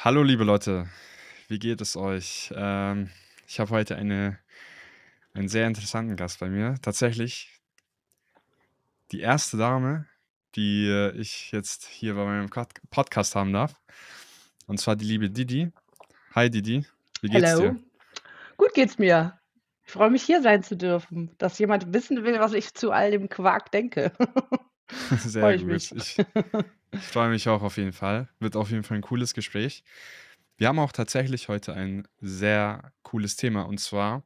Hallo, liebe Leute, wie geht es euch? Ähm, ich habe heute eine einen sehr interessanten Gast bei mir. Tatsächlich die erste Dame, die, äh, ich jetzt hier bei meinem Podcast haben darf. Und zwar die liebe Didi. Hi Didi, wie geht's Hallo. dir? Gut geht's mir. Ich freue mich, hier sein zu dürfen, dass jemand wissen will, was ich zu all dem Quark denke. Sehr Freue ich gut. mich. Ich ich freue mich auch auf jeden Fall. Wird auf jeden Fall ein cooles Gespräch. Wir haben auch tatsächlich heute ein sehr cooles Thema und zwar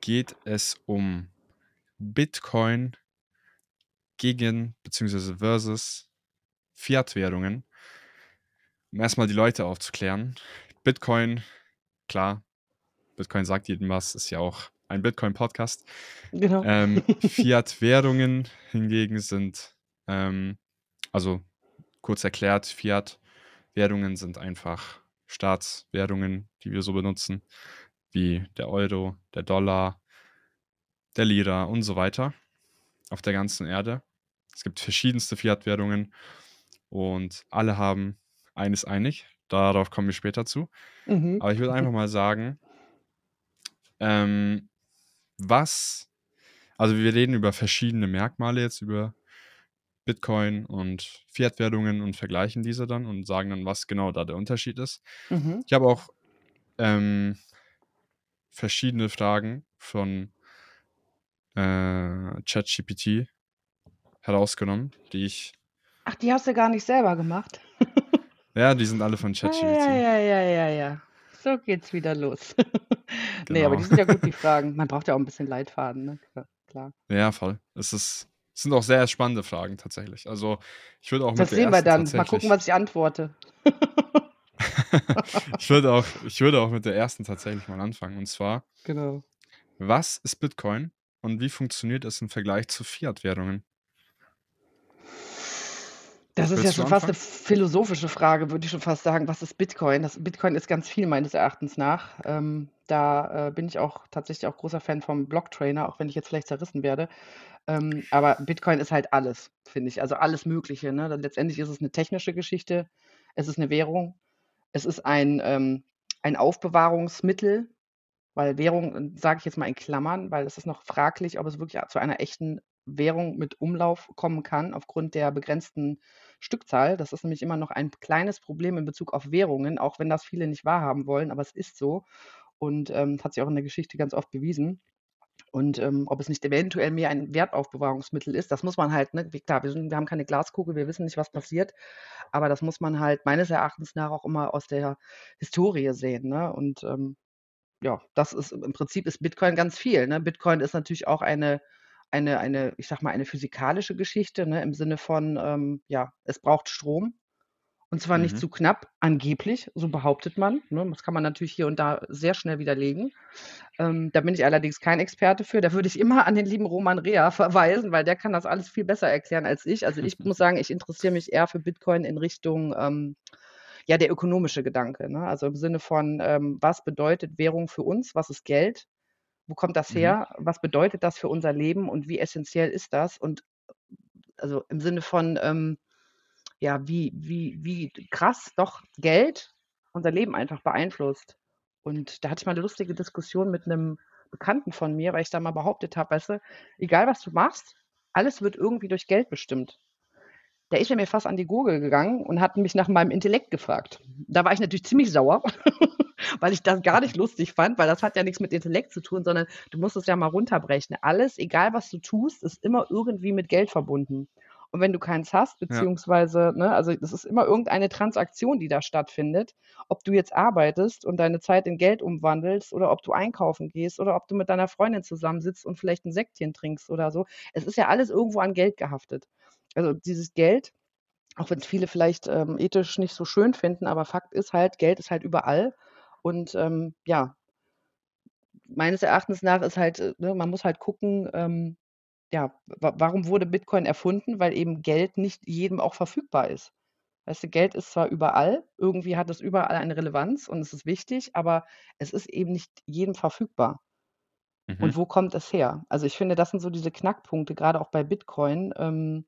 geht es um Bitcoin gegen beziehungsweise versus Fiat-Währungen. Um erst mal die Leute aufzuklären. Bitcoin, klar, Bitcoin sagt jedem was, ist ja auch ein Bitcoin-Podcast. Genau. Ähm, Fiat-Währungen hingegen sind, ähm also kurz erklärt, Fiat-Währungen sind einfach Staatswährungen, die wir so benutzen, wie der Euro, der Dollar, der Lira und so weiter auf der ganzen Erde. Es gibt verschiedenste Fiat-Währungen und alle haben eines einig. Darauf kommen wir später zu. Mhm. Aber ich würde einfach mal sagen, ähm, was also wir reden über verschiedene Merkmale jetzt über Bitcoin und Fiat-Währungen und vergleichen diese dann und sagen dann, was genau da der Unterschied ist. Mhm. Ich habe auch ähm, verschiedene Fragen von äh, ChatGPT herausgenommen, die ich Ach, die hast du gar nicht selber gemacht? Ja, die sind alle von Ah, ChatGPT. ja, ja, ja, ja, ja. So geht's wieder los. Ne, aber Genau. die sind ja gut, die Fragen. Man braucht ja auch 'n bisschen Leitfaden, ne? Klar. Ja, voll. Es ist es sind auch sehr spannende Fragen tatsächlich. Also, ich würde auch mit Das der sehen wir dann. Mal gucken, was ich antworte. Ich würde auch ich würde auch mit der ersten tatsächlich mal anfangen. Und zwar Genau. was ist Bitcoin und wie funktioniert es im Vergleich zu Fiat-Währungen? Das ist ja Willst schon fast 'ne anfangen? philosophische Frage, würde ich schon fast sagen. Was ist Bitcoin? Das Bitcoin ist ganz viel meines Erachtens nach. Ähm, da, äh, bin ich auch tatsächlich auch großer Fan vom Blocktrainer, auch wenn ich jetzt vielleicht zerrissen werde. Ähm, aber Bitcoin ist halt alles, finde ich. Also, alles Mögliche, ne? Letztendlich ist es 'ne technische Geschichte. Es ist 'ne Währung. Es ist ein, ähm ein Aufbewahrungsmittel, weil Währung, äh, sage ich jetzt mal in Klammern, weil es ist noch fraglich, ob es wirklich zu einer echten Währung mit Umlauf kommen kann aufgrund der begrenzten Stückzahl. Das ist nämlich immer noch ein kleines Problem in Bezug auf Währungen, auch wenn das viele nicht wahrhaben wollen, aber es ist so und, ähm, hat sich auch in der Geschichte ganz oft bewiesen. Und, ähm, ob es nicht eventuell mehr ein Wertaufbewahrungsmittel ist, das muss man halt, ne klar, wir sind wir haben keine Glaskugel, wir wissen nicht, was passiert, aber das muss man halt meines Erachtens nach auch immer aus der Historie sehen, ne? Und, ähm, ja, das ist im Prinzip ist Bitcoin ganz viel, ne? Bitcoin ist natürlich auch eine eine eine, ich sage mal, eine physikalische Geschichte, ne, im Sinne von, ähm, ja, es braucht Strom und zwar nicht Mhm. zu knapp, angeblich, so behauptet man, ne? Das kann man natürlich hier und da sehr schnell widerlegen. Ähm, da bin ich allerdings kein Experte für. Da würde ich immer an den lieben Roman Rea verweisen, weil der kann das alles viel besser erklären als ich. Also, ich muss sagen, ich interessiere mich eher für Bitcoin in Richtung, ähm, ja, der ökonomische Gedanke, ne? Also, im Sinne von, ähm, was bedeutet Währung für uns? Was ist Geld? Wo kommt das Mhm. her? Was bedeutet das für unser Leben und wie essenziell ist das? Und also, im Sinne von, ähm, ja, wie wie wie krass doch Geld unser Leben einfach beeinflusst. Und da hatte ich mal 'ne lustige Diskussion mit 'nem Bekannten von mir, weil ich da mal behauptet habe: „Weißt du, egal was du machst, alles wird irgendwie durch Geld bestimmt.“ Da ist mir fast an die Gurgel gegangen und hat mich nach meinem Intellekt gefragt. Da war ich natürlich ziemlich sauer, weil ich das gar nicht lustig fand, weil das hat ja nix mit Intellekt zu tun, sondern du musst es ja mal runterbrechen. Alles, egal was du tust, ist immer irgendwie mit Geld verbunden. Und wenn du keins hast, Ja. beziehungsweise, ne also, das ist immer irgendeine Transaktion, die da stattfindet, ob du jetzt arbeitest und deine Zeit in Geld umwandelst oder ob du einkaufen gehst oder ob du mit deiner Freundin zusammensitzt und vielleicht 'n Sektchen trinkst oder so. Es ist ja alles irgendwo an Geld gehaftet. Also, dieses Geld, auch wenn's viele vielleicht, ähm, ethisch nicht so schön finden, aber Fakt ist halt, Geld ist halt überall und, ähm, ja meines Erachtens nach ist halt, äh, ne, man muss halt gucken, ähm, ja, wa warum wurde Bitcoin erfunden? Weil eben Geld nicht jedem auch verfügbar ist. Weißt du, Geld ist zwar überall, irgendwie hat es überall eine Relevanz und es ist wichtig, aber es ist eben nicht jedem verfügbar. Und Mhm. wo kommt es her? Also, ich finde, das sind so diese Knackpunkte, grade auch bei Bitcoin, ähm,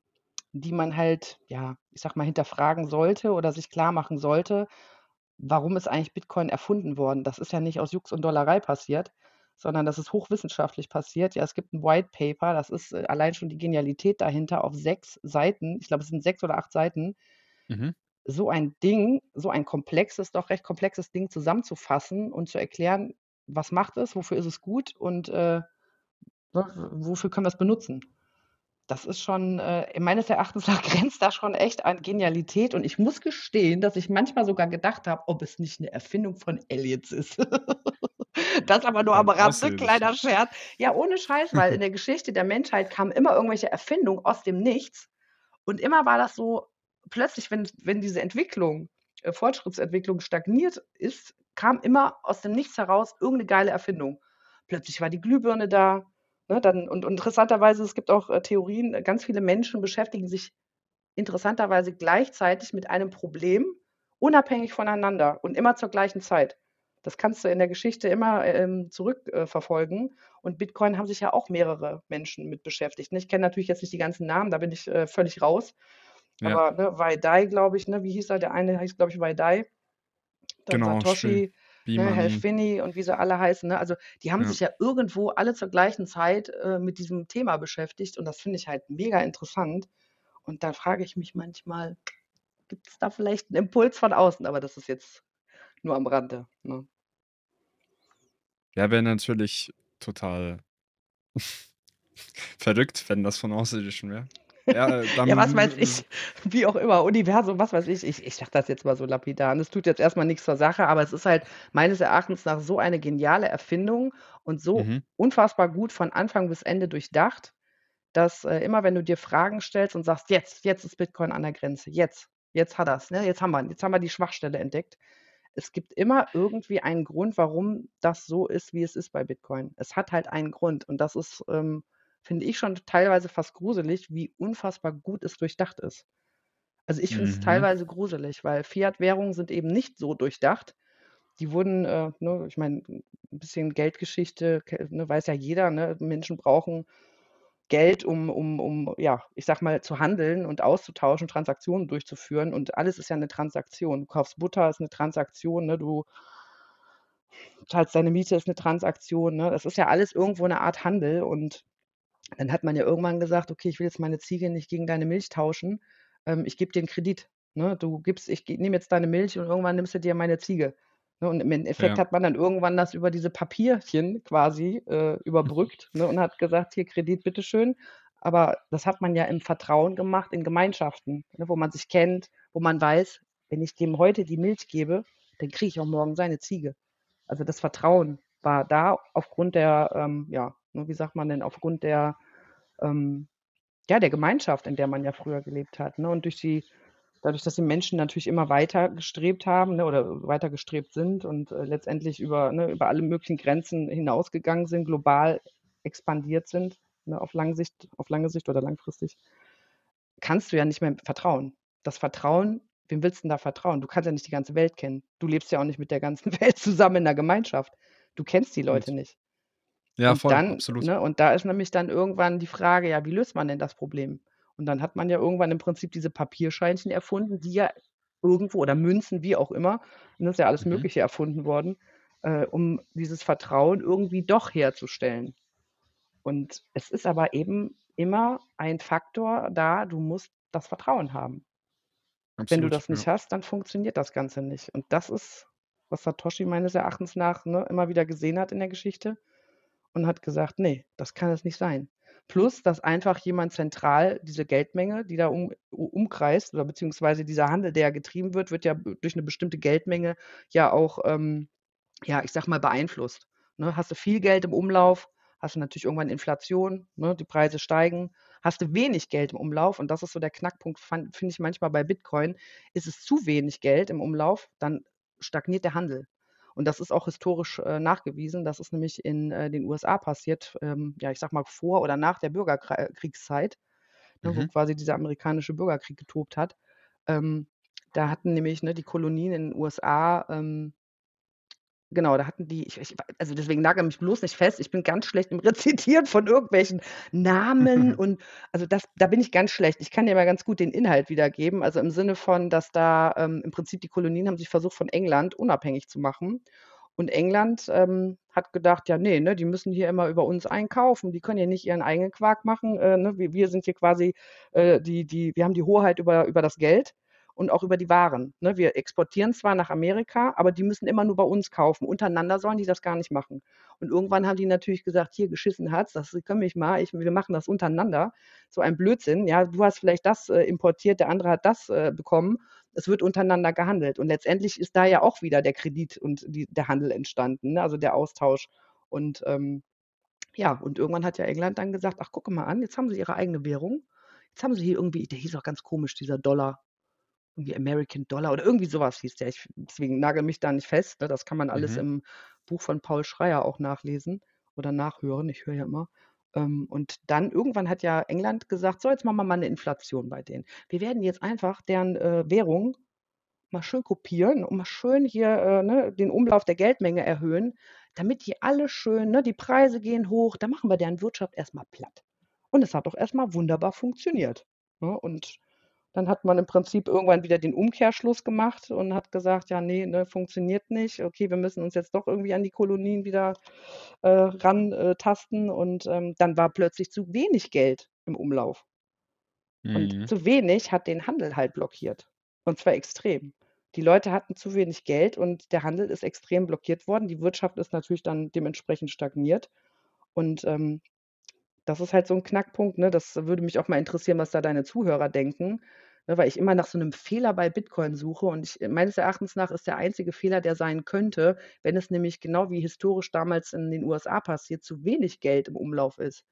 die man halt, ja, ich sage mal, hinterfragen sollte oder sich klarmachen sollte. warum ist eigentlich Bitcoin erfunden worden? Das ist ja nicht aus Jux und Dollerei passiert, sondern das ist hochwissenschaftlich passiert. Ja, es gibt ein White Paper, das ist äh, allein schon die Genialität dahinter auf sechs Seiten. Ich glaube, es sind sechs oder acht Seiten. Mhm. So ein Ding, so ein komplexes, doch recht komplexes Ding zusammenzufassen und zu erklären, was macht es, wofür ist es gut und äh, wofür können wir es benutzen. Das ist schon, äh, meines Erachtens nach grenzt da schon echt an Genialität. Und ich muss gestehen, dass ich manchmal sogar gedacht habe, ob es nicht eine Erfindung von Aliens ist. das aber nur am Rande, kleiner Scherz. Ja, ohne Scheiß, weil in der Geschichte der Menschheit kamen immer irgendwelche Erfindungen aus dem Nichts. Und immer war das so, plötzlich, wenn, wenn diese Entwicklung, äh, Fortschrittsentwicklung stagniert ist, kam immer aus dem Nichts heraus irgendeine geile Erfindung. Plötzlich war die Glühbirne da, Ne, dann, und, und interessanterweise, es gibt auch äh, Theorien, äh, ganz viele Menschen beschäftigen sich interessanterweise gleichzeitig mit einem Problem, unabhängig voneinander und immer zur gleichen Zeit. Das kannst du in der Geschichte immer ähm, zurückverfolgen. Äh, und Bitcoin haben sich ja auch mehrere Menschen mit beschäftigt. Ne? Ich kenne natürlich jetzt nicht die ganzen Namen, da bin ich äh, völlig raus. Ja, Aber ne, Waidai, glaube ich, ne, wie hieß er? Der eine heißt, glaube ich, Waidai. Dann genau, schön. Satoshi, ne. Helfini und wie sie alle heißen. Ne? Also die haben Ja. sich ja irgendwo alle zur gleichen Zeit äh, mit diesem Thema beschäftigt und das finde ich halt mega interessant. Und da frage ich mich manchmal, gibt es da vielleicht einen Impuls von außen? Aber das ist jetzt nur am Rande. Ne? Ja, wäre natürlich total verrückt, wenn das von Außerirdischen wäre. Ja, äh, Ja, was weiß ich, wie auch immer, Universum, was weiß ich. Ich, ich sage das jetzt mal so lapidar. Und es tut jetzt erstmal nichts zur Sache, aber es ist halt meines Erachtens nach so eine geniale Erfindung und so Mhm. unfassbar gut von Anfang bis Ende durchdacht, dass äh, immer wenn du dir Fragen stellst und sagst, jetzt, jetzt ist Bitcoin an der Grenze, jetzt, jetzt hat er's, ne? jetzt haben wir, jetzt haben wir die Schwachstelle entdeckt. Es gibt immer irgendwie einen Grund, warum das so ist, wie es ist bei Bitcoin. Es hat halt einen Grund und das ist, ähm, finde ich schon teilweise fast gruselig, wie unfassbar gut es durchdacht ist. Also ich finde es Mhm. teilweise gruselig, weil Fiat-Währungen sind eben nicht so durchdacht. Die wurden, äh, ne, ich meine, ein bisschen Geldgeschichte, ne, weiß ja jeder, ne? Menschen brauchen Geld, um, um, um, ja, ich sag mal, zu handeln und auszutauschen, Transaktionen durchzuführen. Und alles ist ja eine Transaktion. Du kaufst Butter, ist eine Transaktion, ne? Du zahlst deine Miete, ist eine Transaktion, ne? Das ist ja alles irgendwo eine Art Handel. Und dann hat man ja irgendwann gesagt, okay, ich will jetzt meine Ziege nicht gegen deine Milch tauschen. Ähm, ich gebe dir einen Kredit. Ne? Du gibst, ich nehme jetzt deine Milch und irgendwann nimmst du dir meine Ziege. Ne? Und im Endeffekt Ja. hat man dann irgendwann das über diese Papierchen quasi äh, überbrückt ne? und hat gesagt, hier Kredit, bitteschön. Aber das hat man ja im Vertrauen gemacht, in Gemeinschaften, ne? wo man sich kennt, wo man weiß, wenn ich dem heute die Milch gebe, dann kriege ich auch morgen seine Ziege. Also das Vertrauen war da aufgrund der, ähm, ja, wie sagt man denn, aufgrund der, ähm, ja, der Gemeinschaft, in der man ja früher gelebt hat. Ne? Und durch die, dadurch, dass die Menschen natürlich immer weiter gestrebt haben ne, oder weiter gestrebt sind und äh, letztendlich über, ne, über alle möglichen Grenzen hinausgegangen sind, global expandiert sind, ne, auf lange Sicht, auf lange Sicht oder langfristig, kannst du ja nicht mehr vertrauen. Das Vertrauen, wem willst du denn da vertrauen? Du kannst ja nicht die ganze Welt kennen. Du lebst ja auch nicht mit der ganzen Welt zusammen in der Gemeinschaft. Du kennst die Leute Und nicht. Ja, Und voll, dann, absolut. ne, und da ist nämlich dann irgendwann die Frage, ja, wie löst man denn das Problem? Und dann hat man ja irgendwann im Prinzip diese Papierscheinchen erfunden, die ja irgendwo oder Münzen, wie auch immer, und das ist ja alles Mhm. Mögliche erfunden worden, äh, um dieses Vertrauen irgendwie doch herzustellen. Und es ist aber eben immer ein Faktor da, du musst das Vertrauen haben. Wenn du Absolut, das ja. nicht hast, dann funktioniert das Ganze nicht. Und das ist, was Satoshi meines Erachtens nach ne, immer wieder gesehen hat in der Geschichte und hat gesagt, nee, das kann es nicht sein. Plus, dass einfach jemand zentral diese Geldmenge, die da um, umkreist, oder beziehungsweise dieser Handel, der getrieben wird, wird ja durch eine bestimmte Geldmenge ja auch, ähm, ja, ich sag mal, beeinflusst. Ne? Hast du viel Geld im Umlauf, hast du natürlich irgendwann Inflation, ne? die Preise steigen. Hast du wenig Geld im Umlauf, und das ist so der Knackpunkt, finde ich manchmal bei Bitcoin, ist es zu wenig Geld im Umlauf, dann stagniert der Handel. Und das ist auch historisch äh, nachgewiesen. Das ist nämlich in äh, den USA passiert, ähm, ja, ich sag mal vor oder nach der Bürgerkriegszeit, ne, wo Mhm. quasi dieser amerikanische Bürgerkrieg getobt hat. Ähm, da hatten nämlich ne, die Kolonien in den USA ähm, genau, da hatten die ich ich also, deswegen nagel mich bloß nicht fest. Ich bin ganz schlecht im Rezitieren von irgendwelchen Namen und also, das da bin ich ganz schlecht. Ich kann dir aber ganz gut den Inhalt wiedergeben. Also, im Sinne von, dass da, ähm, im Prinzip die Kolonien haben sich versucht, von England unabhängig zu machen. Und England, ähm, hat gedacht: „Ja, ne, ne, die müssen hier immer über uns einkaufen. Die können ja nicht ihren eigenen Quark machen, äh, ne? Wir wir sind hier quasi, äh, die die wir haben die Hoheit über über das Geld und auch über die Waren, ne? Wir exportieren zwar nach Amerika, aber die müssen immer nur bei uns kaufen. Untereinander sollen die das gar nicht machen. Und irgendwann haben die natürlich gesagt: „Hier, geschissen hat's, das können mich mal, ich wir machen das untereinander.“ So ein Blödsinn, ja? Du hast vielleicht das, äh, importiert, der andere hat das, äh, bekommen. Es wird untereinander gehandelt. Und letztendlich ist da ja auch wieder der Kredit und die der Handel entstanden, ne, also der Austausch. Und, ähm, ja, und irgendwann hat ja England dann gesagt: „Ach, gucke mal an, jetzt haben sie ihre eigene Währung. Jetzt haben sie hier irgendwie“ der hieß auch ganz komisch, dieser Dollar, irgendwie American Dollar oder irgendwie so was hieß der. Ich deswegen nagel mich da nicht fest, ne? Das kann man alles Mhm. im Buch von Paul Schreyer auch nachlesen oder nachhören. Ich höre ja immer. Ähm, und dann irgendwann hat ja England gesagt: „So, jetzt machen wir mal 'ne Inflation bei denen. Wir werden jetzt einfach deren, äh, Währung mal schön kopieren und mal schön hier, äh, ne, den Umlauf der Geldmenge erhöhen, damit die alle schön ne, die Preise gehen hoch, dann machen wir deren Wirtschaft erst mal platt.“ Und es hat auch erst mal wunderbar funktioniert, ne? Und dann hat man im Prinzip irgendwann wieder den Umkehrschluss gemacht und hat gesagt: „Ja, ne, ne, funktioniert nicht. Okay, wir müssen uns jetzt doch irgendwie an die Kolonien wieder, äh, ran äh, tasten.“ Und, ähm, dann war plötzlich zu wenig Geld im Umlauf. Und Mhm. zu wenig hat den Handel halt blockiert, und zwar extrem. Die Leute hatten zu wenig Geld und der Handel ist extrem blockiert worden. Die Wirtschaft ist natürlich dann dementsprechend stagniert. Und, ähm, das ist halt so 'n Knackpunkt, ne? Das würde mich auch mal interessieren, was da deine Zuhörer denken, ne, weil ich immer nach so 'nem Fehler bei Bitcoin suche und ich meines Erachtens nach ist der einzige Fehler, der sein könnte, wenn es nämlich genau wie historisch damals in den USA passiert, zu wenig Geld im Umlauf ist,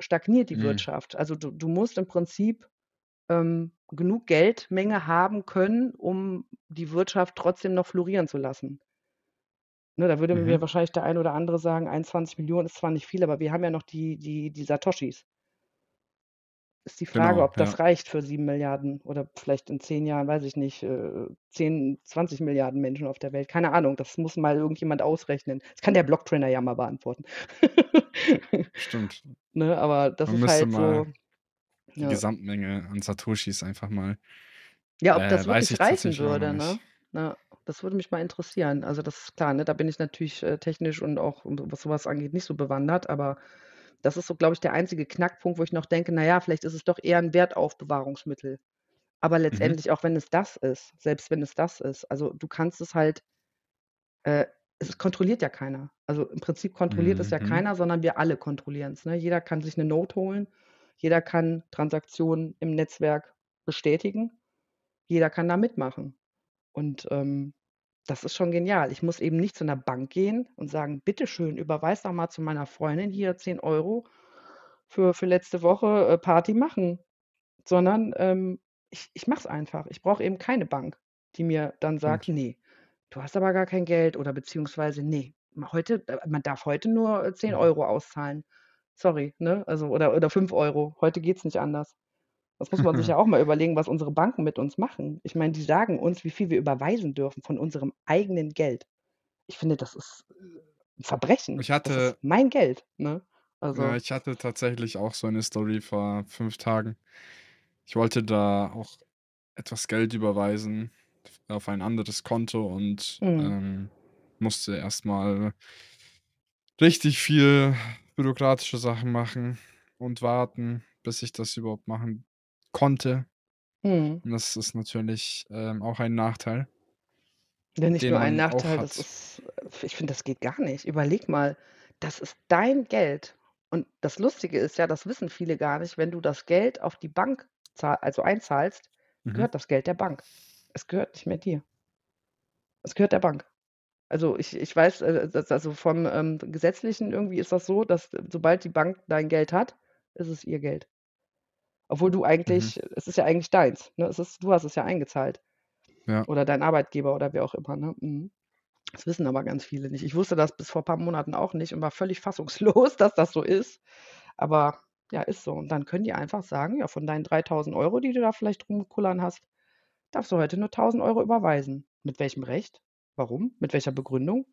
stagniert die Mhm. Wirtschaft. Also, du du musst im Prinzip, ähm, genug Geldmenge haben können, um die Wirtschaft trotzdem noch florieren zu lassen. Ne, da würde mir Mhm. wahrscheinlich der ein oder andere sagen: „21.000.000 ist zwar nicht viel, aber wir haben ja noch die die die Satoshis.“ Ist die Frage, Genau, ob ja. das reicht für 7.000.000.000 oder vielleicht in 10 Jahren, weiß ich nicht, äh, 10, 20.000.000.000 Menschen auf der Welt. Keine Ahnung, das muss mal irgendjemand ausrechnen. Das kann der Blocktrainer ja mal beantworten. Stimmt. Ne, aber das Man ist halt mal so die ja. Gesamtmenge an Satoshis einfach mal Ja, ob äh, das weiß wirklich ich reichen würde, ne? nicht. Das würde mich mal interessieren. Also, das ist klar, ne, da bin ich natürlich, äh, technisch und auch, was so was angeht, nicht so bewandert, aber das ist so, glaube ich, der einzige Knackpunkt, wo ich noch denke: „Na ja, vielleicht ist es doch eher 'n Wertaufbewahrungsmittel.“ Aber Mhm. letztendlich, auch wenn es das ist selbst wenn es das ist, also, du kannst es halt äh, es kontrolliert ja keiner. Also, im Prinzip kontrolliert es ja Mhm. keiner, sondern wir alle kontrollieren's, ne? Jeder kann sich 'ne Note holen. Jeder kann Transaktionen im Netzwerk bestätigen. Jeder kann da mitmachen. Und, ähm, das ist schon genial. Ich muss eben nicht zu 'ner Bank gehen und sagen: „Bitte schön, überweis doch mal zu meiner Freundin hier 10 € für für letzte Woche, äh, Party machen.“ Sondern, ähm, ich ich mache es einfach. Ich brauche eben keine Bank, die mir dann sagt: Stimmt. „Ne, du hast aber gar kein Geld“ oder beziehungsweise: „Ne, ma heute äh, man darf heute nur, äh, zehn Mhm. Euro auszahlen. Sorry“, ne? Also, oder oder 5 €. Heute geht's nicht anders. Das muss man sich ja auch mal überlegen, was unsere Banken mit uns machen. Ich meine, die sagen uns, wie viel wir überweisen dürfen von unserem eigenen Geld. Ich finde, das ist, äh, 'n Verbrechen. Ich Das ist hatte mein Geld, ne? Ja, Also ich hatte tatsächlich auch so 'ne Story vor 5 Tagen. Ich wollte da auch etwas Geld überweisen auf ein anderes Konto und, Mhm. ähm, musste erst mal richtig viel bürokratische Sachen machen und warten, bis ich das überhaupt machen konnte. Mhm. Und das ist natürlich, ähm, auch ein Nachteil Ja, nicht nur ein Nachteil, das ist äh, ich finde, das geht gar nicht. Überleg mal, das ist dein Geld. Und das Lustige ist ja, das wissen viele gar nicht, wenn du das Geld auf die Bank zahl also einzahlst, Mhm. gehört das Geld der Bank. Es gehört nicht mehr dir. Es gehört der Bank. Also, ich ich weiß, äh, also vom, ähm, Gesetzlichen irgendwie ist das so, dass sobald die Bank dein Geld hat, ist es ihr Geld. Obwohl du Mhm. eigentlich es ist ja eigentlich deins, ne? Es ist du hast es ja eingezahlt Ja. oder dein Arbeitgeber oder wer auch immer, ne? Mhm. Das wissen aber ganz viele nicht. Ich wusste das bis vor paar Monaten auch nicht und war völlig fassungslos, dass das so ist. Aber ja, ist so. Und dann können die einfach sagen: „Ja, von deinen 3.000 €, die du da vielleicht rumkullern hast, darfst du heute nur 1.000 € überweisen.“ Mit welchem Recht? Warum? Mit welcher Begründung?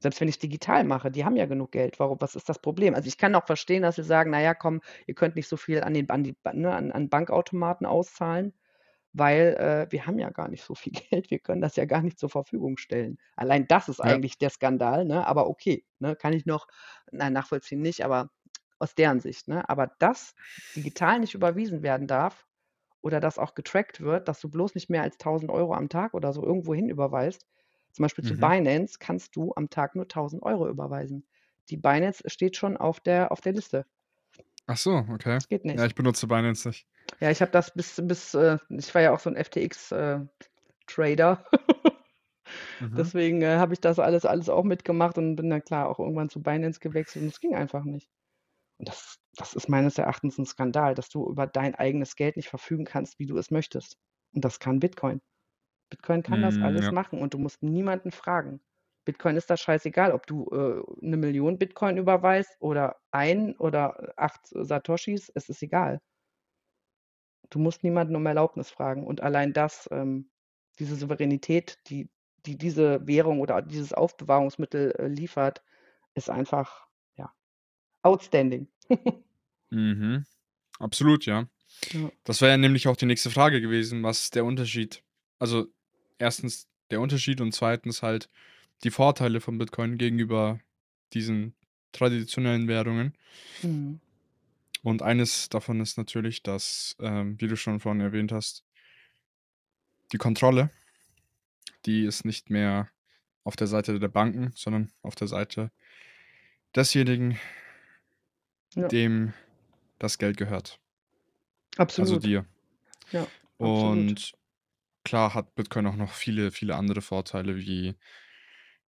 Selbst wenn ich's digital mache, die haben ja genug Geld. Warum was ist das Problem? Also, ich kann auch verstehen, dass sie sagen: „Na ja, komm, ihr könnt nicht so viel an den an die ne, an an Bankautomaten auszahlen, weil, äh, wir haben ja gar nicht so viel Geld. Wir können das ja gar nicht zur Verfügung stellen.“ Allein das ist Ja. eigentlich der Skandal, ne? Aber okay, ne, kann ich noch nein, nachvollziehen nicht, aber aus deren Sicht, ne? Aber dass digital nicht überwiesen werden darf oder dass auch getrackt wird, dass du bloß nicht mehr als 1.000 € am Tag oder so irgendwohin überweist. Zum Beispiel zu Mhm. Binance kannst du am Tag nur 1.000 € überweisen. Die Binance steht schon auf der auf der Liste. Ach so, okay. Das geht Ja, nicht. ich benutze Binance nicht. Ja, ich habe das bis bis, äh ich war ja auch so 'n FTX, äh, Trader. Mhm. Deswegen, äh, habe ich das alles alles auch mitgemacht und bin dann klar auch irgendwann zu Binance gewechselt und es ging einfach nicht. Und das das ist meines Erachtens 'n Skandal, dass du über dein eigenes Geld nicht verfügen kannst, wie du es möchtest. Und das kann Bitcoin. Bitcoin kann das Hm, alles ja. machen und du musst niemanden fragen. Bitcoin ist das scheißegal, ob du, äh, 1.000.000 Bitcoin überweist oder 1 oder 8 Satoshis, es ist egal. Du musst niemanden um Erlaubnis fragen und allein das, ähm diese Souveränität, die die diese Währung oder dieses Aufbewahrungsmittel, äh, liefert, ist einfach, ja, outstanding. Mhm. Absolut, ja. Ja. Das wäre ja nämlich auch die nächste Frage gewesen. Was ist der Unterschied? Also, 1. der Unterschied und 2. halt die Vorteile von Bitcoin gegenüber diesen traditionellen Währungen. Mhm. Und eines davon ist natürlich, dass, ähm, wie du schon vorhin erwähnt hast die Kontrolle die ist nicht mehr auf der Seite der Banken, sondern auf der Seite desjenigen Ja. dem das Geld gehört. Also Absolut. dir. Ja, absolut. Und klar hat Bitcoin auch noch viele, viele andere Vorteile wie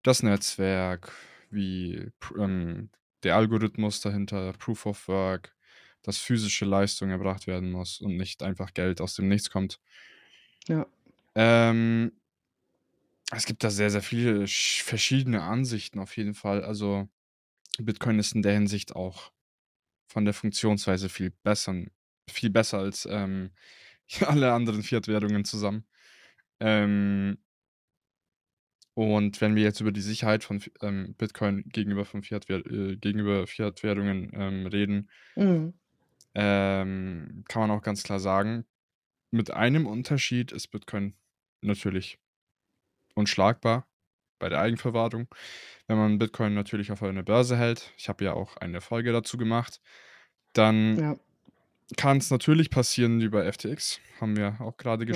das Netzwerk, wie ähm, der Algorithmus dahinter, Proof of Work, dass physische Leistung erbracht werden muss und nicht einfach Geld aus dem Nichts kommt. Ja. Ähm es gibt da sehr, sehr viele sch verschiedene Ansichten auf jeden Fall. Also, Bitcoin ist in der Hinsicht auch von der Funktionsweise viel bessern viel besser als, ähm, alle anderen Fiat-Währungen zusammen. Ähm und wenn wir jetzt über die Sicherheit von ähm, Bitcoin gegenüber von Fiat-Währ äh, gegenüber Fiat-Währungen, ähm, reden Mhm. ähm, kann man auch ganz klar sagen, mit einem Unterschied ist Bitcoin natürlich unschlagbar bei der Eigenverwahrung. Wenn man Bitcoin natürlich auf einer Börse hält, ich habe ja auch eine Folge dazu gemacht, dann Ja. kann's natürlich passieren wie bei FTX, haben wir auch grade Ja.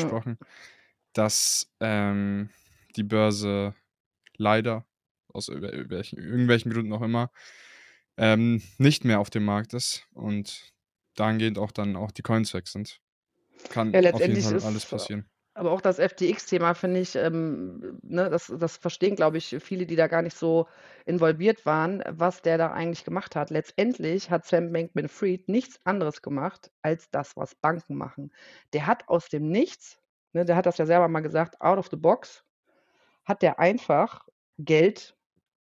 Dass, ähm, die Börse leider aus irgendwel welchen irgendwelchen Gründen auch immer, ähm, nicht mehr auf dem Markt ist und dahingehend auch dann auch die Coins weg sind. Ja, Kann auf jeden Fall alles passieren. aber auch das FTX-Thema finde ich, ähm, ne, das das verstehen, glaube ich, viele, die da gar nicht so involviert waren, was der da eigentlich gemacht hat. Letztendlich hat Sam Bankman-Fried nichts anderes gemacht als das, was Banken machen. Der hat aus dem Nichts, ne, der hat das ja selber mal gesagt, out of the box hat der einfach Geld,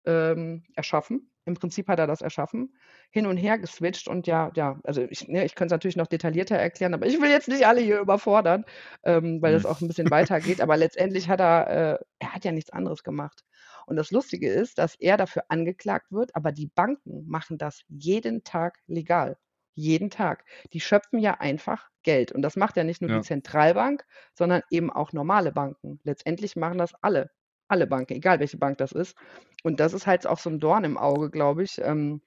ähm, erschaffen. Im Prinzip hat er das erschaffen, hin und her geswitcht und ja ja, also ich ne, ich könnte es natürlich noch detaillierter erklären, aber ich will jetzt nicht alle hier überfordern, ähm, weil das auch 'n bisschen weitergeht. Aber letztendlich hat er äh, er hat ja nichts anderes gemacht. Und das Lustige ist, dass er dafür angeklagt wird, aber die Banken machen das jeden Tag legal. Jeden Tag. Die schöpfen ja einfach Geld. Und das macht ja nicht nur die Ja. Zentralbank, sondern eben auch normale Banken. Letztendlich machen das alle. Alle Banken, egal welche Bank das ist. Und das ist halt auch so 'n Dorn im Auge, glaube ich, ähm,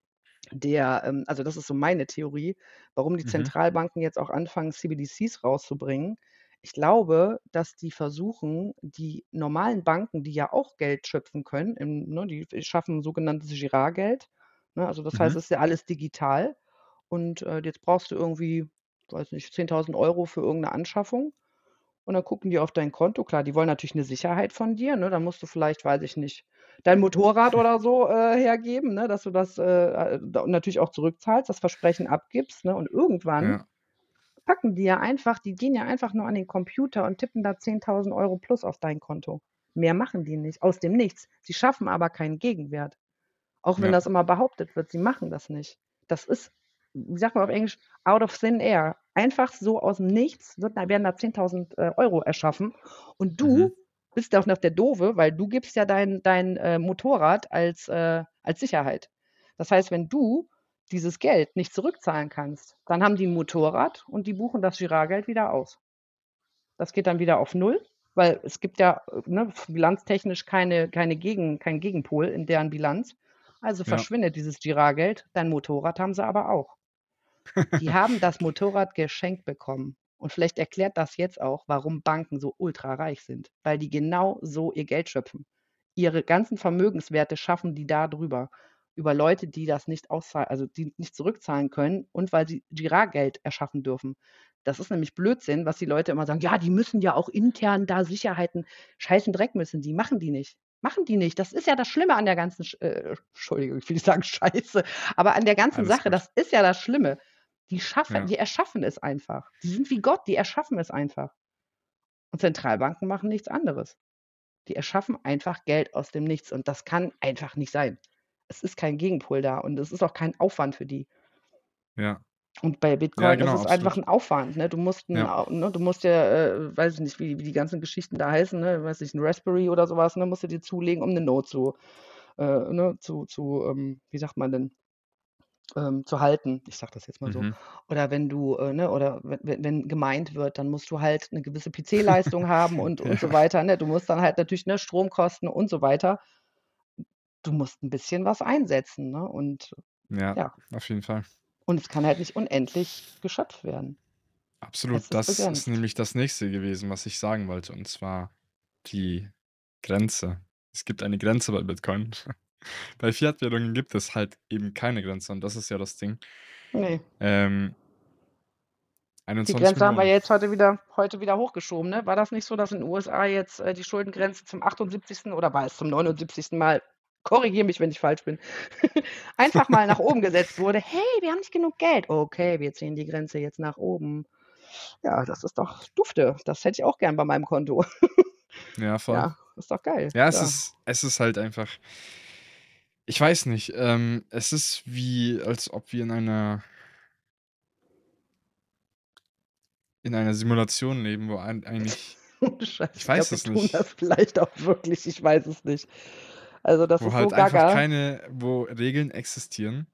der ähm, also das ist so meine Theorie, warum die Mhm. Zentralbanken jetzt auch anfangen, CBDCs rauszubringen. Ich glaube, dass die versuchen, die normalen Banken, die ja auch Geld schöpfen können, im ne, die schaffen sogenanntes Girardgeld, ne? Also, das heißt, Mhm. es ist ja alles digital und, äh, jetzt brauchst du irgendwie, weiß nicht, 10.000 € für irgend 'ne Anschaffung und dann gucken die auf dein Konto. Klar, die wollen natürlich 'ne Sicherheit von dir, ne? Dann musst du vielleicht, weiß ich nicht, dein Motorrad oder so, äh, hergeben, ne, dass du das, äh, äh, natürlich auch zurückzahlst, das Versprechen abgibst, ne? Und irgendwann Ja. packen die ja einfach die gehen ja einfach nur an den Computer und tippen da 10.000 € plus auf dein Konto. Mehr machen die nicht, aus dem Nichts. Sie schaffen aber keinen Gegenwert. Auch wenn Ja. das immer behauptet wird, sie machen das nicht. Das ist, wie sagt man auf Englisch, out of thin air. Einfach so aus'm Nichts wird werden da 10.000, äh, € erschaffen und Mhm. du bist auch noch der Doofe, weil du gibst ja dein, dein äh, Motorrad als, äh, als Sicherheit. Das heißt, wenn du dieses Geld nicht zurückzahlen kannst, dann haben die ein Motorrad und die buchen das Girardgeld wieder aus. Das geht dann wieder auf Null, weil es gibt ja ne, bilanztechnisch keine, keine Gegen, kein Gegenpol in deren Bilanz. Also Ja. verschwindet dieses Girardgeld. Dein Motorrad haben sie aber auch. Die haben das Motorrad geschenkt bekommen. Und vielleicht erklärt das jetzt auch, warum Banken so ultra reich sind, weil die genau so ihr Geld schöpfen. Ihre ganzen Vermögenswerte schaffen die da drüber. Über Leute, die das nicht auszahlen, also die nicht zurückzahlen können und weil sie Girardgeld erschaffen dürfen. Das ist nämlich Blödsinn, was die Leute immer sagen. Ja, die müssen ja auch intern da Sicherheiten, scheißen Dreck müssen die. Machen die nicht. Machen die nicht. Das ist ja das Schlimme an der ganzen, äh, Entschuldigung, ich will nicht sagen Scheiße, aber an der ganzen Alles Sache, gut. das ist ja das Schlimme. Die schaffen, Ja. die erschaffen es einfach. Die sind wie Gott, die erschaffen es einfach. Und Zentralbanken machen nichts anderes. Die erschaffen einfach Geld aus dem Nichts und das kann einfach nicht sein. Es ist kein Gegenpol da und es ist auch kein Aufwand für die. Ja. Und bei Bitcoin genau, ist es einfach absolut. ein Aufwand. Ne? Du musst, ein, Ja. Ne? du musst ja, äh, weiß ich nicht, wie, wie die ganzen Geschichten da heißen, ne? weiß ich, ein Raspberry oder sowas, ne? musst du dir zulegen, um eine Note zu, äh, ne? zu, zu ähm, wie sagt man denn, ähm, zu halten. Ich sag das jetzt mal so. Mhm. Oder wenn du, äh, ne, oder wenn, wenn, gemeint wird, dann musst du halt eine gewisse PC-Leistung haben und, und so weiter. Ne? Du musst dann halt natürlich ne, Stromkosten und so weiter. Du musst ein bisschen was einsetzen. Ne? Und, Ja, Ja. auf jeden Fall. und es kann halt nicht unendlich geschöpft werden. Absolut. Ist Das ist begrenzt. nämlich das nächste gewesen, was ich sagen wollte, und zwar die Grenze. Es gibt eine Grenze bei Bitcoin. Bei Fiat-Währungen gibt es halt eben keine Grenze und das ist ja das Ding. Nee. Ähm, Die 21 Grenze haben wir Millionen. jetzt heute wieder, heute wieder hochgeschoben. Ne? War das nicht so, dass in den USA jetzt äh, die Schuldengrenze zum 78. oder war es zum 79. Mal, korrigiere mich, wenn ich falsch bin, einfach mal nach oben gesetzt wurde? Hey, wir haben nicht genug Geld. Okay, wir ziehen die Grenze jetzt nach oben. Ja, das ist doch dufte. Das hätte ich auch gern bei meinem Konto. Ja, voll. Ja, ist doch geil. Ja, es ist es ist halt einfach ich weiß nicht, ähm, es ist wie, als ob wir in einer in einer Simulation leben, wo ein eigentlich Ohne Scheiß, Ich weiß glaub, es nicht. das vielleicht auch wirklich, ich weiß es nicht. Also das wo ist halt so einfach gaga. keine wo Regeln existieren,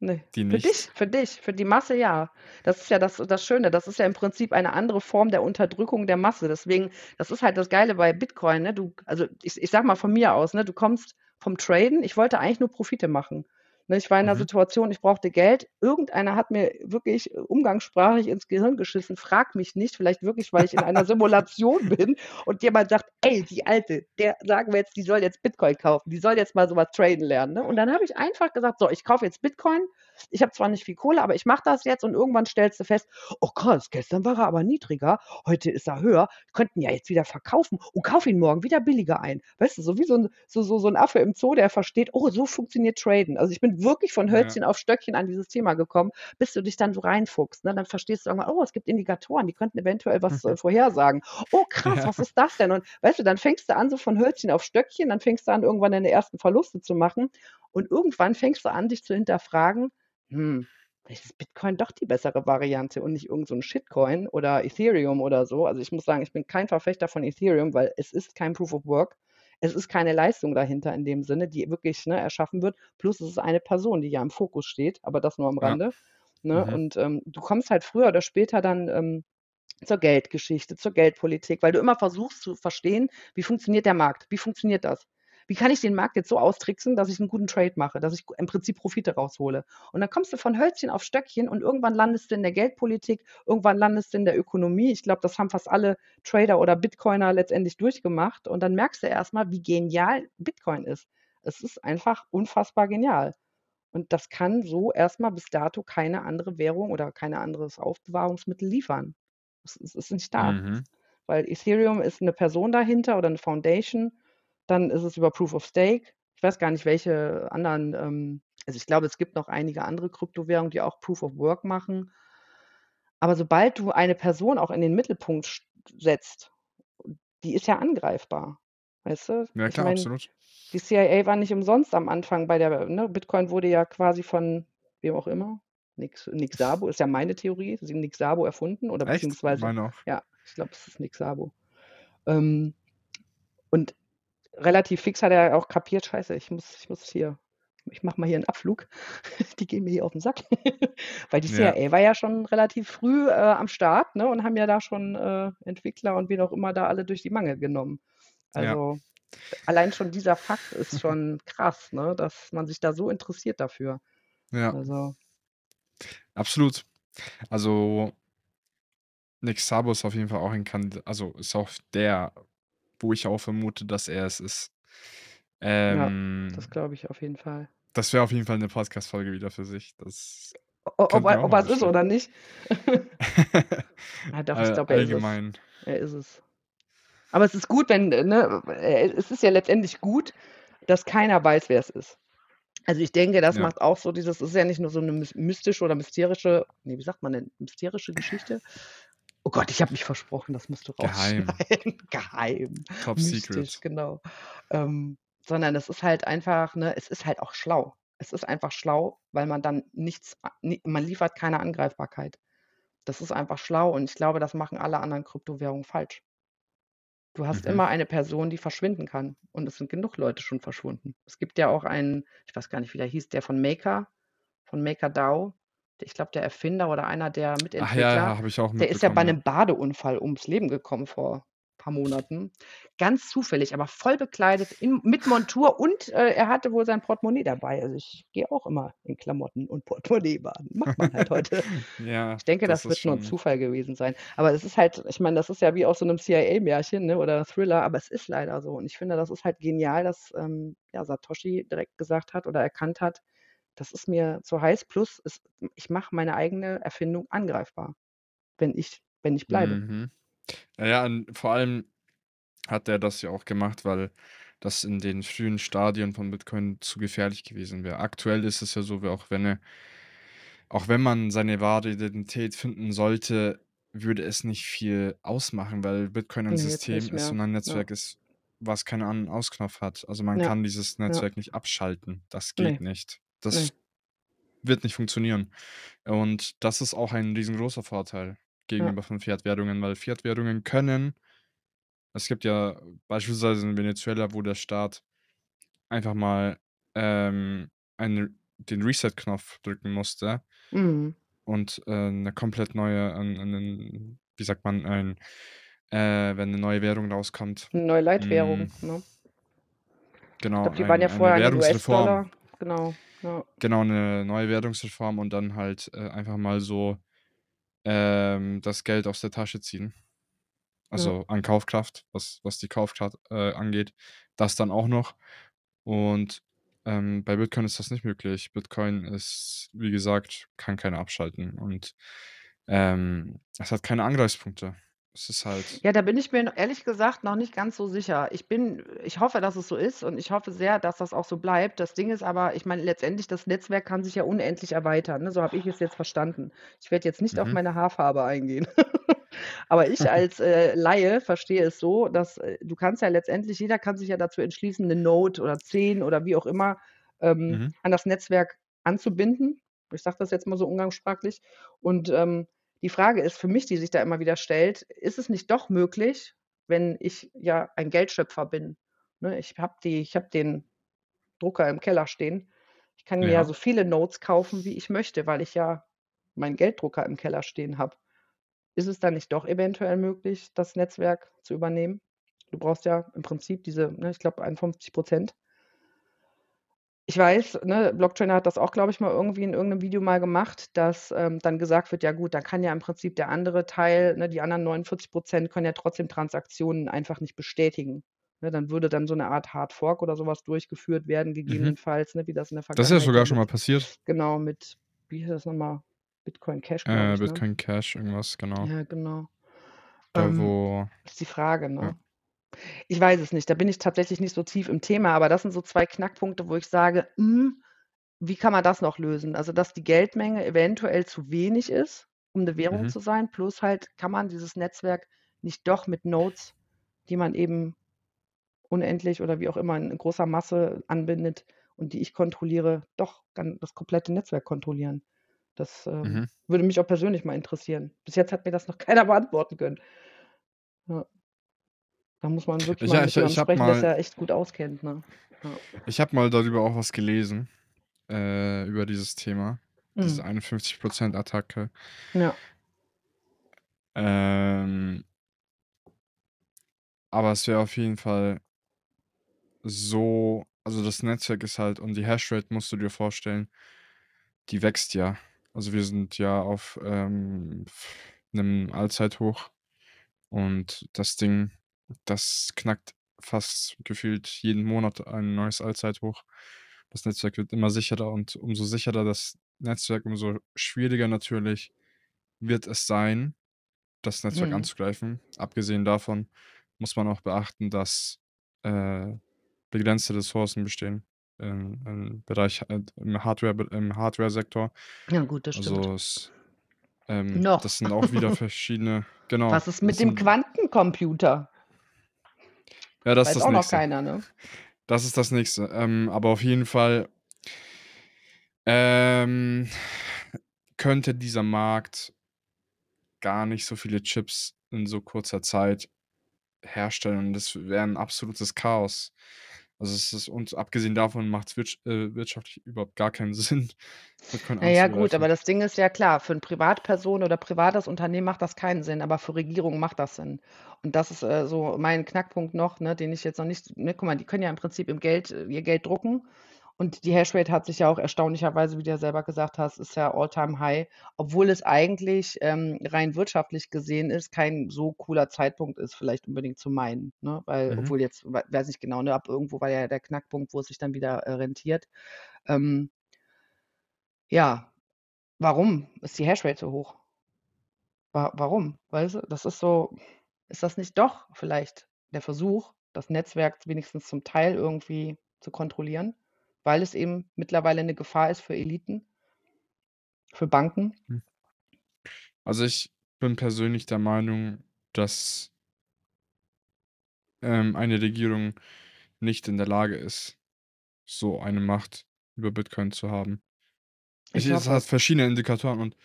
Nee. die Für nicht dich, für dich, für die Masse ja. Das ist ja das, das Schöne. Das ist ja im Prinzip eine andere Form der Unterdrückung der Masse. Deswegen, das ist halt das Geile bei Bitcoin. Ne? Du, also ich, ich sag mal von mir aus, ne? du kommst vom Traden. Ich wollte eigentlich nur Profite machen. Ne? Ich war in einer Mhm. Situation, ich brauchte Geld. Irgendeiner hat mir wirklich umgangssprachlich ins Gehirn geschissen. Frag mich nicht, vielleicht wirklich, weil ich in einer Simulation bin und jemand sagt, ey, die Alte, der sagen wir jetzt, die soll jetzt Bitcoin kaufen, die soll jetzt mal sowas traden lernen. Ne? Und dann habe ich einfach gesagt, so, ich kaufe jetzt Bitcoin. Ich habe zwar nicht viel Kohle, aber ich mache das jetzt und irgendwann stellst du fest, oh krass, gestern war er aber niedriger, heute ist er höher, könnten ja jetzt wieder verkaufen und kauf ihn morgen wieder billiger ein. Weißt du, so wie so ein, so, so, so ein Affe im Zoo, der versteht, oh, so funktioniert Traden. Also ich bin wirklich von Ja. Hölzchen auf Stöckchen an dieses Thema gekommen, bis du dich dann so reinfuchst. Ne? Dann verstehst du irgendwann, oh, es gibt Indikatoren, die könnten eventuell was äh, vorhersagen. Oh krass, Ja. was ist das denn? Und weißt du, dann fängst du an so von Hölzchen auf Stöckchen, dann fängst du an, irgendwann deine ersten Verluste zu machen und irgendwann fängst du an, dich zu hinterfragen, hm, vielleicht ist Bitcoin doch die bessere Variante und nicht irgend so ein Shitcoin oder Ethereum oder so. Also ich muss sagen, ich bin kein Verfechter von Ethereum, weil es ist kein Proof of Work. Es ist keine Leistung dahinter in dem Sinne, die wirklich ne, erschaffen wird. Plus es ist eine Person, die ja im Fokus steht, aber das nur am Ja. Rande. Ne? Mhm. Und ähm, du kommst halt früher oder später dann ähm, zur Geldgeschichte, zur Geldpolitik, weil du immer versuchst zu verstehen, wie funktioniert der Markt, wie funktioniert das. Wie kann ich den Markt jetzt so austricksen, dass ich einen guten Trade mache, dass ich im Prinzip Profite raushole? Und dann kommst du von Hölzchen auf Stöckchen und irgendwann landest du in der Geldpolitik, irgendwann landest du in der Ökonomie. Ich glaube, das haben fast alle Trader oder Bitcoiner letztendlich durchgemacht. Und dann merkst du erstmal, wie genial Bitcoin ist. Es ist einfach unfassbar genial. Und das kann so erstmal bis dato keine andere Währung oder kein anderes Aufbewahrungsmittel liefern. Es, ist nicht da. Mhm. Weil Ethereum ist eine Person dahinter oder eine Foundation. Dann ist es über Proof of Stake. Ich weiß gar nicht, welche anderen, ähm, also ich glaube, es gibt noch einige andere Kryptowährungen, die auch Proof of Work machen. Aber sobald du eine Person auch in den Mittelpunkt setzt, die ist ja angreifbar. Weißt du? Ja, Ich klar, meine, absolut. die CIA war nicht umsonst am Anfang bei der, ne? Bitcoin wurde ja quasi von wem auch immer, Nick, Nick Szabo, ist ja meine Theorie, sie haben Nick Szabo erfunden oder Echt? beziehungsweise, Meine auch. ja, ich glaube, es ist Nick Szabo. Ähm, Und relativ fix hat er auch kapiert: „Scheiße, ich muss ich muss hier ich mache mal hier einen Abflug. Die gehen mir hier auf den Sack.“ Weil die Ja. CIA war ja schon relativ früh, äh, am Start, ne, und haben ja da schon, äh, Entwickler und wen auch immer da alle durch die Mangel genommen. Ja. Also, allein schon dieser Fakt ist schon krass, ne, dass man sich da so interessiert dafür. Ja. Also Absolut. Also Nick Szabo ist auf jeden Fall auch ein Kand also, ist auch der, wo ich auch vermute, dass er es ist. Ja, Ähm das glaube ich auf jeden Fall. das wäre auf jeden Fall 'ne Podcast-Folge wieder für sich. Das O ob er ob mal er's ist oder nicht? Ah, doch, ich glaube, er ist es. allgemein. Er ist es. Aber es ist gut, wenn, äh, ne äh, es ist ja letztendlich gut, dass keiner weiß, wer es ist. Also, ich denke, das Ja. macht auch so dieses es ist ja nicht nur so 'ne mys mystische oder mysterische ne, wie sagt man denn? Mysterische Geschichte? Oh Gott, ich habe mich versprochen, das musst du Geheim. rausschneiden. Geheim, Top mystisch, secret. genau. Ähm, sondern es ist halt einfach ne, es ist halt auch schlau. Es ist einfach schlau, weil man dann nichts man liefert keine Angreifbarkeit. Das ist einfach schlau und ich glaube, das machen alle anderen Kryptowährungen falsch. Du hast Mhm. immer eine Person, die verschwinden kann und es sind genug Leute schon verschwunden. Es gibt ja auch einen ich weiß gar nicht, wie der hieß, der von Maker von MakerDAO. Ich glaube, der Erfinder oder einer der Ach ja, Mitentwickler, ja, habe ich auch der ist ja bei mitbekommen, ja. 'nem Badeunfall ums Leben gekommen vor paar Monaten. Ganz zufällig, aber voll bekleidet in mit Montur und, äh, er hatte wohl sein Portemonnaie dabei. Also, ich gehe auch immer in Klamotten und Portemonnaie baden. Macht man halt heute. Ja, Ich denke, das das wird nur 'n schon Zufall gewesen sein. Aber es ist halt ich meine, das ist ja wie aus so 'nem CIA-Märchen, ne, oder Thriller, aber es ist leider so. Und ich finde, das ist halt genial, dass, ähm, ja, Satoshi direkt gesagt hat oder erkannt hat: „Das ist mir zu heiß, plus es ich mache meine eigene Erfindung angreifbar, wenn ich wenn ich bleibe.“ Mhm. Ja, ja, und vor allem hat er das ja auch gemacht, weil das in den frühen Stadien von Bitcoin zu gefährlich gewesen wäre. Aktuell ist es ja so, wie auch wenn er auch wenn man seine wahre Identität finden sollte, würde es nicht viel ausmachen, weil Bitcoin ein Ne, jetzt System ist und ein Ja. Netzwerk ist, was keinen An Ausknopf hat. Also, man Ja. kann dieses Ja. Netzwerk nicht abschalten. Das geht nicht. Das wird nicht funktionieren. Und das ist auch ein riesengroßer Vorteil Ja. gegenüber von Fiat-Währungen, weil Fiat-Währungen können es gibt ja beispielsweise in Venezuela, wo der Staat einfach mal, ähm, einen den Reset-Knopf drücken musste Mhm. und, äh, 'ne komplett neue ein einen wie sagt man, ein äh, wenn 'ne neue Währung rauskommt. 'Ne neue Leitwährung, Hm ne? Ich Genau, glaube, die waren ein ja eine vorher an Währungsreform. US-Dollar. Genau, ja. Genau, 'ne neue Währungsreform und dann halt, äh, einfach mal so, ähm, das Geld aus der Tasche ziehen. Ja. Also, an Kaufkraft, was was die Kaufkraft, äh, angeht, das dann auch noch. Und, ähm, bei Bitcoin ist das nicht möglich. Bitcoin ist, wie gesagt kann keiner abschalten und, ähm, es hat keine Angreifspunkte. Es ist halt Ja, da bin ich mir ehrlich gesagt noch nicht ganz so sicher. Ich bin ich hoffe, dass es so ist und ich hoffe sehr, dass das auch so bleibt. Das Ding ist aber, ich meine, letztendlich das Netzwerk kann sich ja unendlich erweitern, ne? So habe ich es jetzt verstanden. Ich werde jetzt nicht auf Mhm. meine Haarfarbe eingehen. Aber ich als, äh, Laie verstehe es so, dass, äh, du kannst ja letztendlich jeder kann sich ja dazu entschließen, 'ne Node oder 10 oder wie auch immer, ähm, Mhm. an das Netzwerk anzubinden. Ich sage das jetzt mal so umgangssprachlich. Und, ähm, die Frage ist für mich, die sich da immer wieder stellt: Ist es nicht doch möglich, wenn ich ja ein Geldschöpfer bin, ne? Ich habe habe den Drucker im Keller stehen. Ich kann mir ja Ja. so viele Nodes kaufen, wie ich möchte, weil ich ja meinen Gelddrucker im Keller stehen habe. Ist es dann nicht doch eventuell möglich, das Netzwerk zu übernehmen? Du brauchst ja im Prinzip diese, ne, ich glaube 51 Ich weiß, ne, Blocktrainer hat das auch, glaube ich, mal irgendwie in irgend 'nem Video mal gemacht, dass, ähm, dann gesagt wird: „Ja gut, dann kann ja im Prinzip der andere Teil ne, die anderen 49% können ja trotzdem Transaktionen einfach nicht bestätigen.“ Ne, dann würde dann so 'ne Art Hard Fork oder so was durchgeführt werden, Mhm. gegebenenfalls, ne, wie das in der Das ist ja Vergangenheit sogar ja schon mal mit passiert. genau, mit wie hieß das noch mal? Bitcoin Cash, Äh, ich, ne? Bitcoin Cash, irgendwas, genau. Ja, genau. Da, Ähm, wo ist die Frage, ja. Ich weiß es nicht, da bin ich tatsächlich nicht so tief im Thema, aber das sind so 2 Knackpunkte, wo ich sage: „Hm, wie kann man das noch lösen?“ Also, dass die Geldmenge eventuell zu wenig ist, um 'ne Währung Mhm. zu sein, plus halt, kann man dieses Netzwerk nicht doch mit Nodes, die man eben unendlich oder wie auch immer in großer Masse anbindet und die ich kontrolliere, doch das komplette Netzwerk kontrollieren? Das, ähm, Mhm. würde mich auch persönlich mal interessieren. Bis jetzt hat mir das noch keiner beantworten können. Ja. Da muss man wirklich Ich mal ich ich sprechen, mal ja echt gut auskennt, ne? Ja. ich habe mal darüber auch was gelesen, äh, über dieses Thema, diese Mhm. 51% Attacke. Ja. Ähm aber es wäre auf jeden Fall so also, das Netzwerk ist halt und die Hashrate musst du dir vorstellen, die wächst ja. Also, wir sind ja auf, ähm, 'nem Allzeithoch und das Ding, das knackt fast gefühlt jeden Monat ein neues Allzeithoch. Das Netzwerk wird immer sicherer und umso sicherer das Netzwerk, umso schwieriger natürlich wird es sein, das Netzwerk Mhm. anzugreifen. Abgesehen davon muss man auch beachten, dass, äh, begrenzte Ressourcen bestehen im im Bereich äh, im Hardware im Hardwaresektor. Ja gut, das stimmt. Also, es ähm, Noch. das sind auch wieder verschiedene genau, Was ist mit dem Quantencomputer? Ja, das ist Weiß das auch noch Nächste. keiner, ne? Das ist das Nächste. Ähm, aber auf jeden Fall ähm, könnte dieser Markt gar nicht so viele Chips in so kurzer Zeit herstellen und das wäre 'n absolutes Chaos. Also, es ist und abgesehen davon macht's wirtsch äh, wirtschaftlich überhaupt gar keinen Sinn, Bitcoin Na ja, gut, aber das Ding ist ja klar, für 'n Privatperson oder privates Unternehmen macht das keinen Sinn, aber für Regierungen macht das Sinn. Und das ist, äh, so mein Knackpunkt noch, ne, den ich jetzt noch nicht ne, guck mal, die können ja im Prinzip im Geld äh, ihr Geld drucken und die Hashrate hat sich ja auch erstaunlicherweise, wie du ja selber gesagt hast, ist ja All-Time High, obwohl es eigentlich, ähm, rein wirtschaftlich gesehen ist, kein so cooler Zeitpunkt ist, vielleicht unbedingt zu meinen, ne? Weil Mhm. obwohl jetzt wei weiß nicht genau, ne, ab irgendwo war ja der Knackpunkt, wo es sich dann wieder, äh, rentiert. Ähm ja, warum ist die Hashrate so hoch? Wa warum? Weißt du? Das ist so ist das nicht doch vielleicht der Versuch, das Netzwerk wenigstens zum Teil irgendwie zu kontrollieren, weil es eben mittlerweile 'ne Gefahr ist für Eliten? Für Banken? Hm. Also, ich bin persönlich der Meinung, dass ähm, eine Regierung nicht in der Lage ist, so eine Macht über Bitcoin zu haben. Ich Ich es hat verschiedene Indikatoren und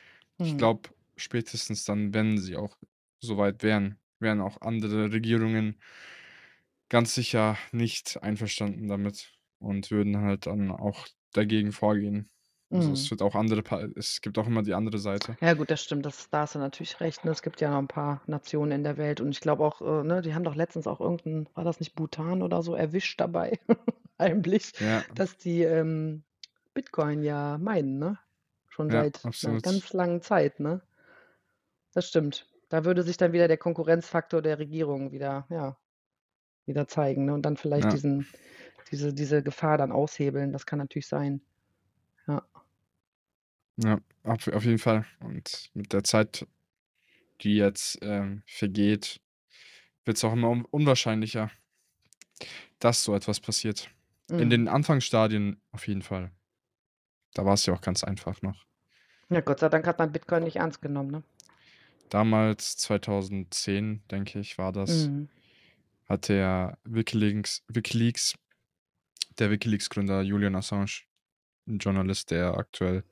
ich Mhm. glaube, spätestens dann, wenn sie auch so weit wären, wären auch andere Regierungen ganz sicher nicht einverstanden damit und würden halt dann auch dagegen vorgehen. Also, es Mhm. wird auch andere Pa es gibt auch immer die andere Seite. Ja gut, das stimmt, das da hast du natürlich recht, ne? Es gibt ja noch 'n paar Nationen in der Welt und ich glaube auch, äh, ne, die haben doch letztens auch irgend 'n war das nicht Bhutan oder so, erwischt dabei, heimlich, Ja. dass die, ähm, Bitcoin ja minen, ne? Schon Ja, seit 'ner absolut. ganz langen Zeit, ne? Das stimmt. Da würde sich dann wieder der Konkurrenzfaktor der Regierung wieder ja, wieder zeigen, ne, und dann vielleicht Ja. diesen diese diese Gefahr dann aushebeln. Das kann natürlich sein. Ja. Ja, auf auf jeden Fall. Und mit der Zeit, die jetzt, ähm, vergeht, wird's auch immer un unwahrscheinlicher dass so etwas passiert. In Mhm. den Anfangsstadien auf jeden Fall. Da war's ja auch ganz einfach noch. Ja, Gott sei Dank hat man Bitcoin nicht ernst genommen, ne? Damals 2010, denke ich, war das, Mhm. hat der WikiLeaks WikiLeaks der WikiLeaks-Gründer Julian Assange, 'n Journalist, der aktuell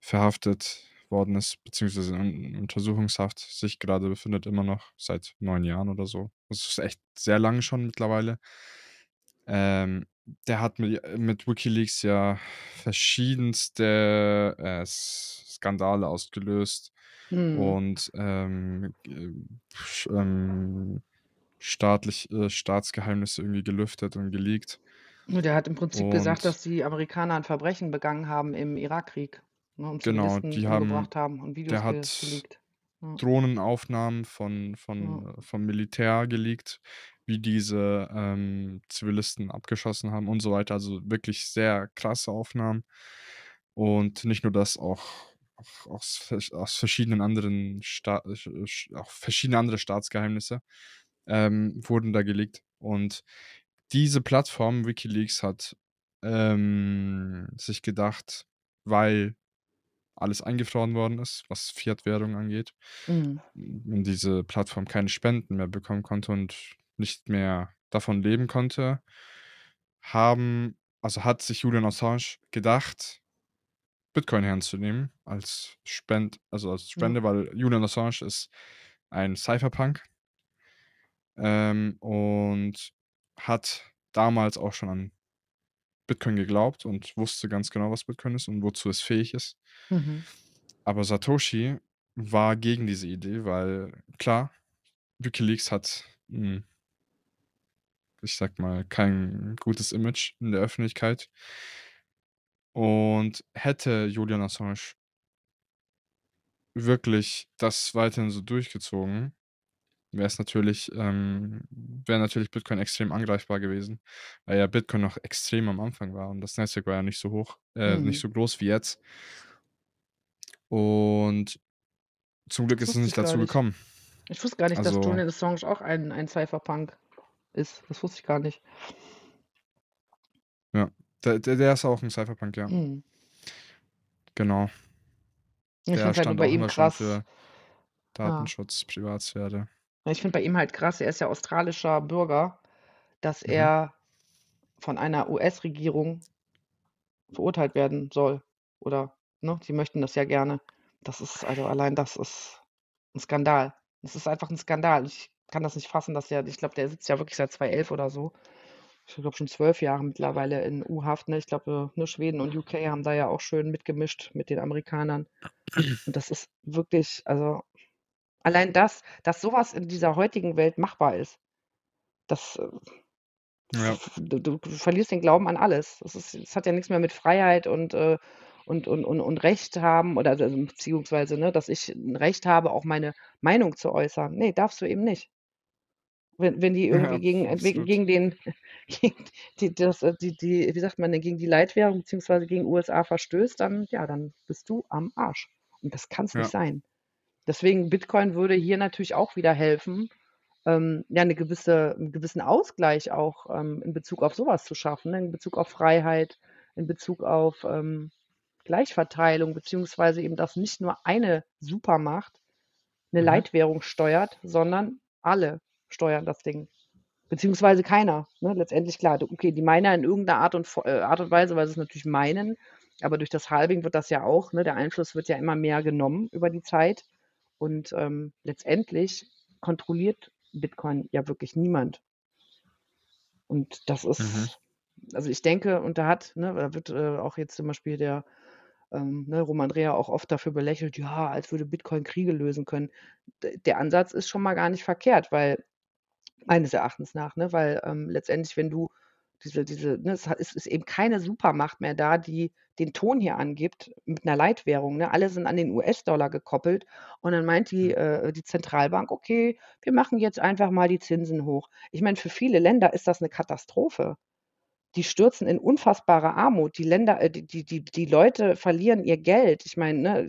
verhaftet worden ist, beziehungsweise in Untersuchungshaft sich grade befindet, immer noch seit 9 Jahren oder so. Das ist echt sehr lang schon mittlerweile. Ähm, der hat mi äh, mit WikiLeaks ja verschiedenste, äh, Skandale ausgelöst Mhm. und, ähm, ähm, staatlich äh, Staatsgeheimnisse irgendwie gelüftet und geleakt. Ne, der hat im Prinzip gesagt, Und dass die Amerikaner 'n Verbrechen begangen haben im Irakkrieg, ne, und Genau, die haben haben und der Videos ge hat geleakt. Ja. Drohnenaufnahmen von Ja. von vom Militär geleakt, wie diese, ähm, Zivilisten abgeschossen haben und so weiter. Also, wirklich sehr krasse Aufnahmen. Und nicht nur das, auch auch aus aus verschiedenen anderen Sta auch verschiedene andere Staatsgeheimnisse, ähm, wurden da geleakt. Und diese Plattform WikiLeaks hat, ähm, sich gedacht, weil alles eingefroren worden ist, was Fiat-Währung angeht, Mhm. und diese Plattform keine Spenden mehr bekommen konnte und nicht mehr davon leben konnte, haben also, hat sich Julian Assange gedacht, Bitcoin herzunehmen als Spend also, als. Spende, weil Julian Assange ist ein Cypherpunk. ähm, und hat damals auch schon an Bitcoin geglaubt und wusste ganz genau, was Bitcoin ist und wozu es fähig ist. Mhm. Aber Satoshi war gegen diese Idee, weil klar, WikiLeaks hat, hm ich sage mal, kein gutes Image in der Öffentlichkeit. Und hätte Julian Assange wirklich das weiterhin so durchgezogen, wäre es natürlich ähm, wäre natürlich Bitcoin extrem angreifbar gewesen, weil ja Bitcoin noch extrem am Anfang war und das Netzwerk war ja nicht so hoch äh, nicht Mhm. so groß wie jetzt. Und zum Glück ist es nicht dazu nicht. gekommen. Ich wusste gar nicht, dass Also Julian Assange auch ein ein Cypherpunk ist. Das wusste ich gar nicht. Ja, der der der ist auch 'n Cypherpunk, ja. Mhm. Genau. Ich finde halt bei ihm krass Ja. Datenschutz, Privatsphäre. Ich finde bei ihm halt krass, er ist ja australischer Bürger, dass Mhm. er von einer US-Regierung verurteilt werden soll oder ne, die möchten das ja gerne. Das ist also allein das ist 'n Skandal. Das ist einfach 'n Skandal. Ich kann das nicht fassen, dass der ich glaube, der sitzt ja wirklich seit 2011 oder so. Ich glaube schon 12 Jahre mittlerweile in U-Haft, ne? Ich glaube, äh, ne, Schweden und UK haben da ja auch schön mitgemischt mit den Amerikanern. Und das ist wirklich also, allein das dass so was in dieser heutigen Welt machbar ist, das, äh Ja. du du verlierst den Glauben an alles. Das ist das hat ja nix mehr mit Freiheit und, äh und und und und Recht haben oder also, beziehungsweise, ne, dass ich 'n Recht habe, auch meine Meinung zu äußern. Ne, darfst du eben nicht. Wenn wenn die irgendwie Ja, gegen äh, absolut. gegen den gegen die das die die wie sagt man denn, gegen die Leitwährung beziehungsweise gegen USA verstößt, dann ja, dann bist du am Arsch. Und das kann's nicht Ja. sein. Deswegen Bitcoin würde hier natürlich auch wieder helfen, ähm, ja, 'ne gewisse 'n gewissen Ausgleich auch, ähm, in Bezug auf so was zu schaffen, ne, in Bezug auf Freiheit, in Bezug auf, ähm, Gleichverteilung, beziehungsweise eben, dass nicht nur eine Supermacht 'ne Mhm. Leitwährung steuert, sondern alle steuern das Ding. Beziehungsweise keiner, ne? Letztendlich klar, okay, die Miner in irgend 'ner Art und äh, Art und Weise, weil sie's natürlich meinen, aber durch das Halving wird das ja auch ne, der Einfluss wird ja immer mehr genommen über die Zeit. Und, ähm, letztendlich kontrolliert Bitcoin ja wirklich niemand. Und das Mhm. ist also, ich denke und da hat ne, da wird, äh, auch jetzt zum Beispiel der, ähm, ne, Romandrea auch oft dafür belächelt: „Ja, als würde Bitcoin Kriege lösen können.“ D der Ansatz ist schon mal gar nicht verkehrt, weil meines Erachtens nach, ne, weil, ähm, letztendlich, wenn du diese diese ne, es ist eben keine Supermacht mehr da, die den Ton hier angibt mit 'ner Leitwährung, ne? Alle sind an den US-Dollar gekoppelt und dann meint die Mhm. äh, die Zentralbank: „Okay, wir machen jetzt einfach mal die Zinsen hoch.“ Ich meine, für viele Länder ist das 'ne Katastrophe. Die stürzen in unfassbare Armut. Die Länder äh, die die die die Leute verlieren ihr Geld. Ich meine, ne,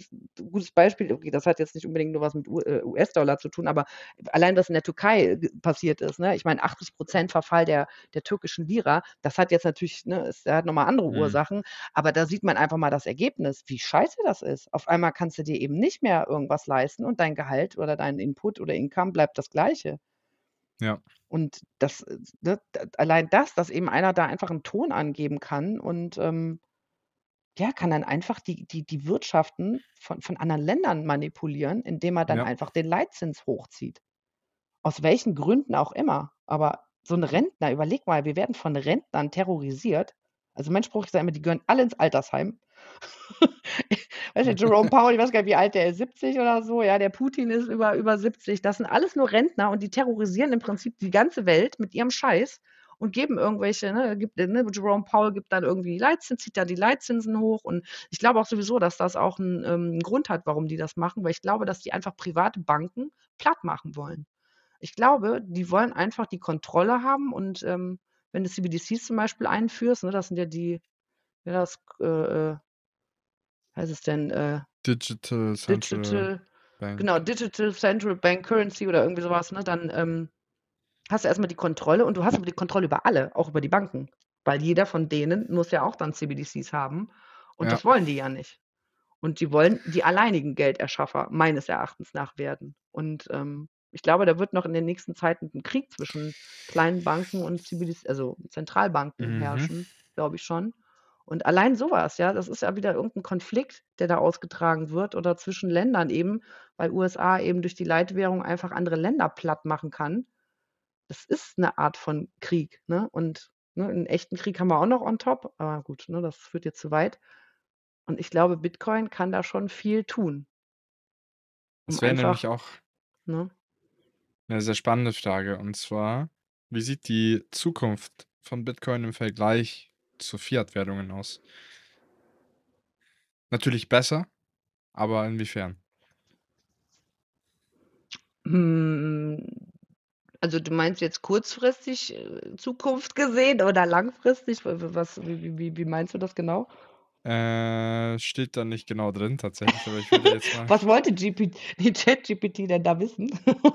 gutes Beispiel, okay, das hat jetzt nicht unbedingt nur was mit U äh, US-Dollar zu tun, aber allein was in der Türkei g passiert ist, ne? Ich meine, 80 % Verfall der der türkischen Lira, das hat jetzt natürlich ne, es hat noch mal andere Mhm. Ursachen, aber da sieht man einfach mal das Ergebnis, wie scheiße das ist. Auf einmal kannst du dir eben nicht mehr irgendwas leisten und dein Gehalt oder dein Input oder Income bleibt das Gleiche. Ja. Und das, äh, ne, d allein das, dass eben einer da einfach 'n Ton angeben kann und, ähm, ja, kann dann einfach die die die Wirtschaften von von anderen Ländern manipulieren, indem er dann Ja. einfach den Leitzins hochzieht. Aus welchen Gründen auch immer. Aber so 'n Rentner überleg mal, wir werden von Rentnern terrorisiert. Also, mein Spruch ist ja immer, die gehören alle ins Altersheim. Weißt du, Jerome Powell, ich weiß gar nicht, wie alt der ist, 70 oder so, ja, der Putin ist über über 70. Das sind alles nur Rentner und die terrorisieren im Prinzip die ganze Welt mit ihrem Scheiß und geben irgendwelche ne, gibt ne, Jerome Powell gibt dann irgendwie Leitzins zieht da die Leitzinsen hoch und ich glaube auch sowieso, dass das auch ähm, 'n Grund hat, warum die das machen, weil ich glaube, dass die einfach private Banken plattmachen wollen. Ich glaube, die wollen einfach die Kontrolle haben und, ähm, wenn du CBDCs zum Beispiel einführst, ne, das sind ja die ja, das äh, äh heißt es denn, äh Digital Central Digital Bank. genau, Digital Central Bank Currency oder irgendwie so was, ne? Dann, ähm, hast du erst mal die Kontrolle und du hast aber die Kontrolle über alle, auch über die Banken, weil jeder von denen muss ja auch dann CBDCs haben und Ja. das wollen die ja nicht. Und die wollen die alleinigen Gelderschaffer meines Erachtens nach werden. Und, ähm, ich glaube, da wird noch in der nächsten Zeit 'n Krieg zwischen kleinen Banken und CBDC also, Zentralbanken Mhm. herrschen, glaube ich schon. Und allein so was, ja, das ist ja wieder irgend 'n Konflikt, der da ausgetragen wird oder zwischen Ländern eben, weil USA eben durch die Leitwährung einfach andere Länder plattmachen kann. das ist 'ne Art von Krieg, ne? Und, ne, 'n echten Krieg haben wir auch noch on top, aber gut, ne, das führt jetzt zu weit. Und ich glaube, Bitcoin kann da schon viel tun. Um Das wäre nämlich auch ne? 'ne sehr spannende Frage. Und zwar: Wie sieht die Zukunft von Bitcoin im Vergleich zu Fiat-Währungen aus? Natürlich besser, aber inwiefern? Hm, also, du meinst jetzt kurzfristig, äh, Zukunft gesehen oder langfristig? Was wie wie wie meinst du das genau? Äh, steht da nicht genau drin tatsächlich, aber ich würde jetzt mal Was wollte GP die ChatGPT denn da wissen?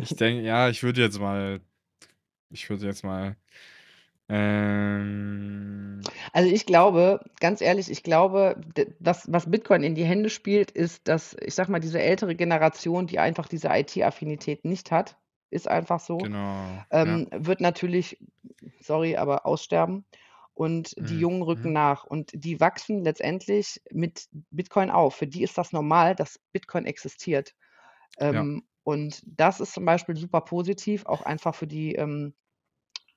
Ich denke ja, ich würde jetzt mal ich würde jetzt mal, ähm Also, ich glaube ganz ehrlich, ich glaube, d was Bitcoin in die Hände spielt, ist, dass, ich sage mal, diese ältere Generation, die einfach diese IT-Affinität nicht hat, ist einfach so, Genau, ja. ähm, wird natürlich, sorry, aber aussterben und die Mhm, Jungen rücken mhm. nach und die wachsen letztendlich mit Bitcoin auf. Für die ist das normal, dass Bitcoin existiert. Ja. Ähm, und das ist zum Beispiel super positiv, auch einfach für die, ähm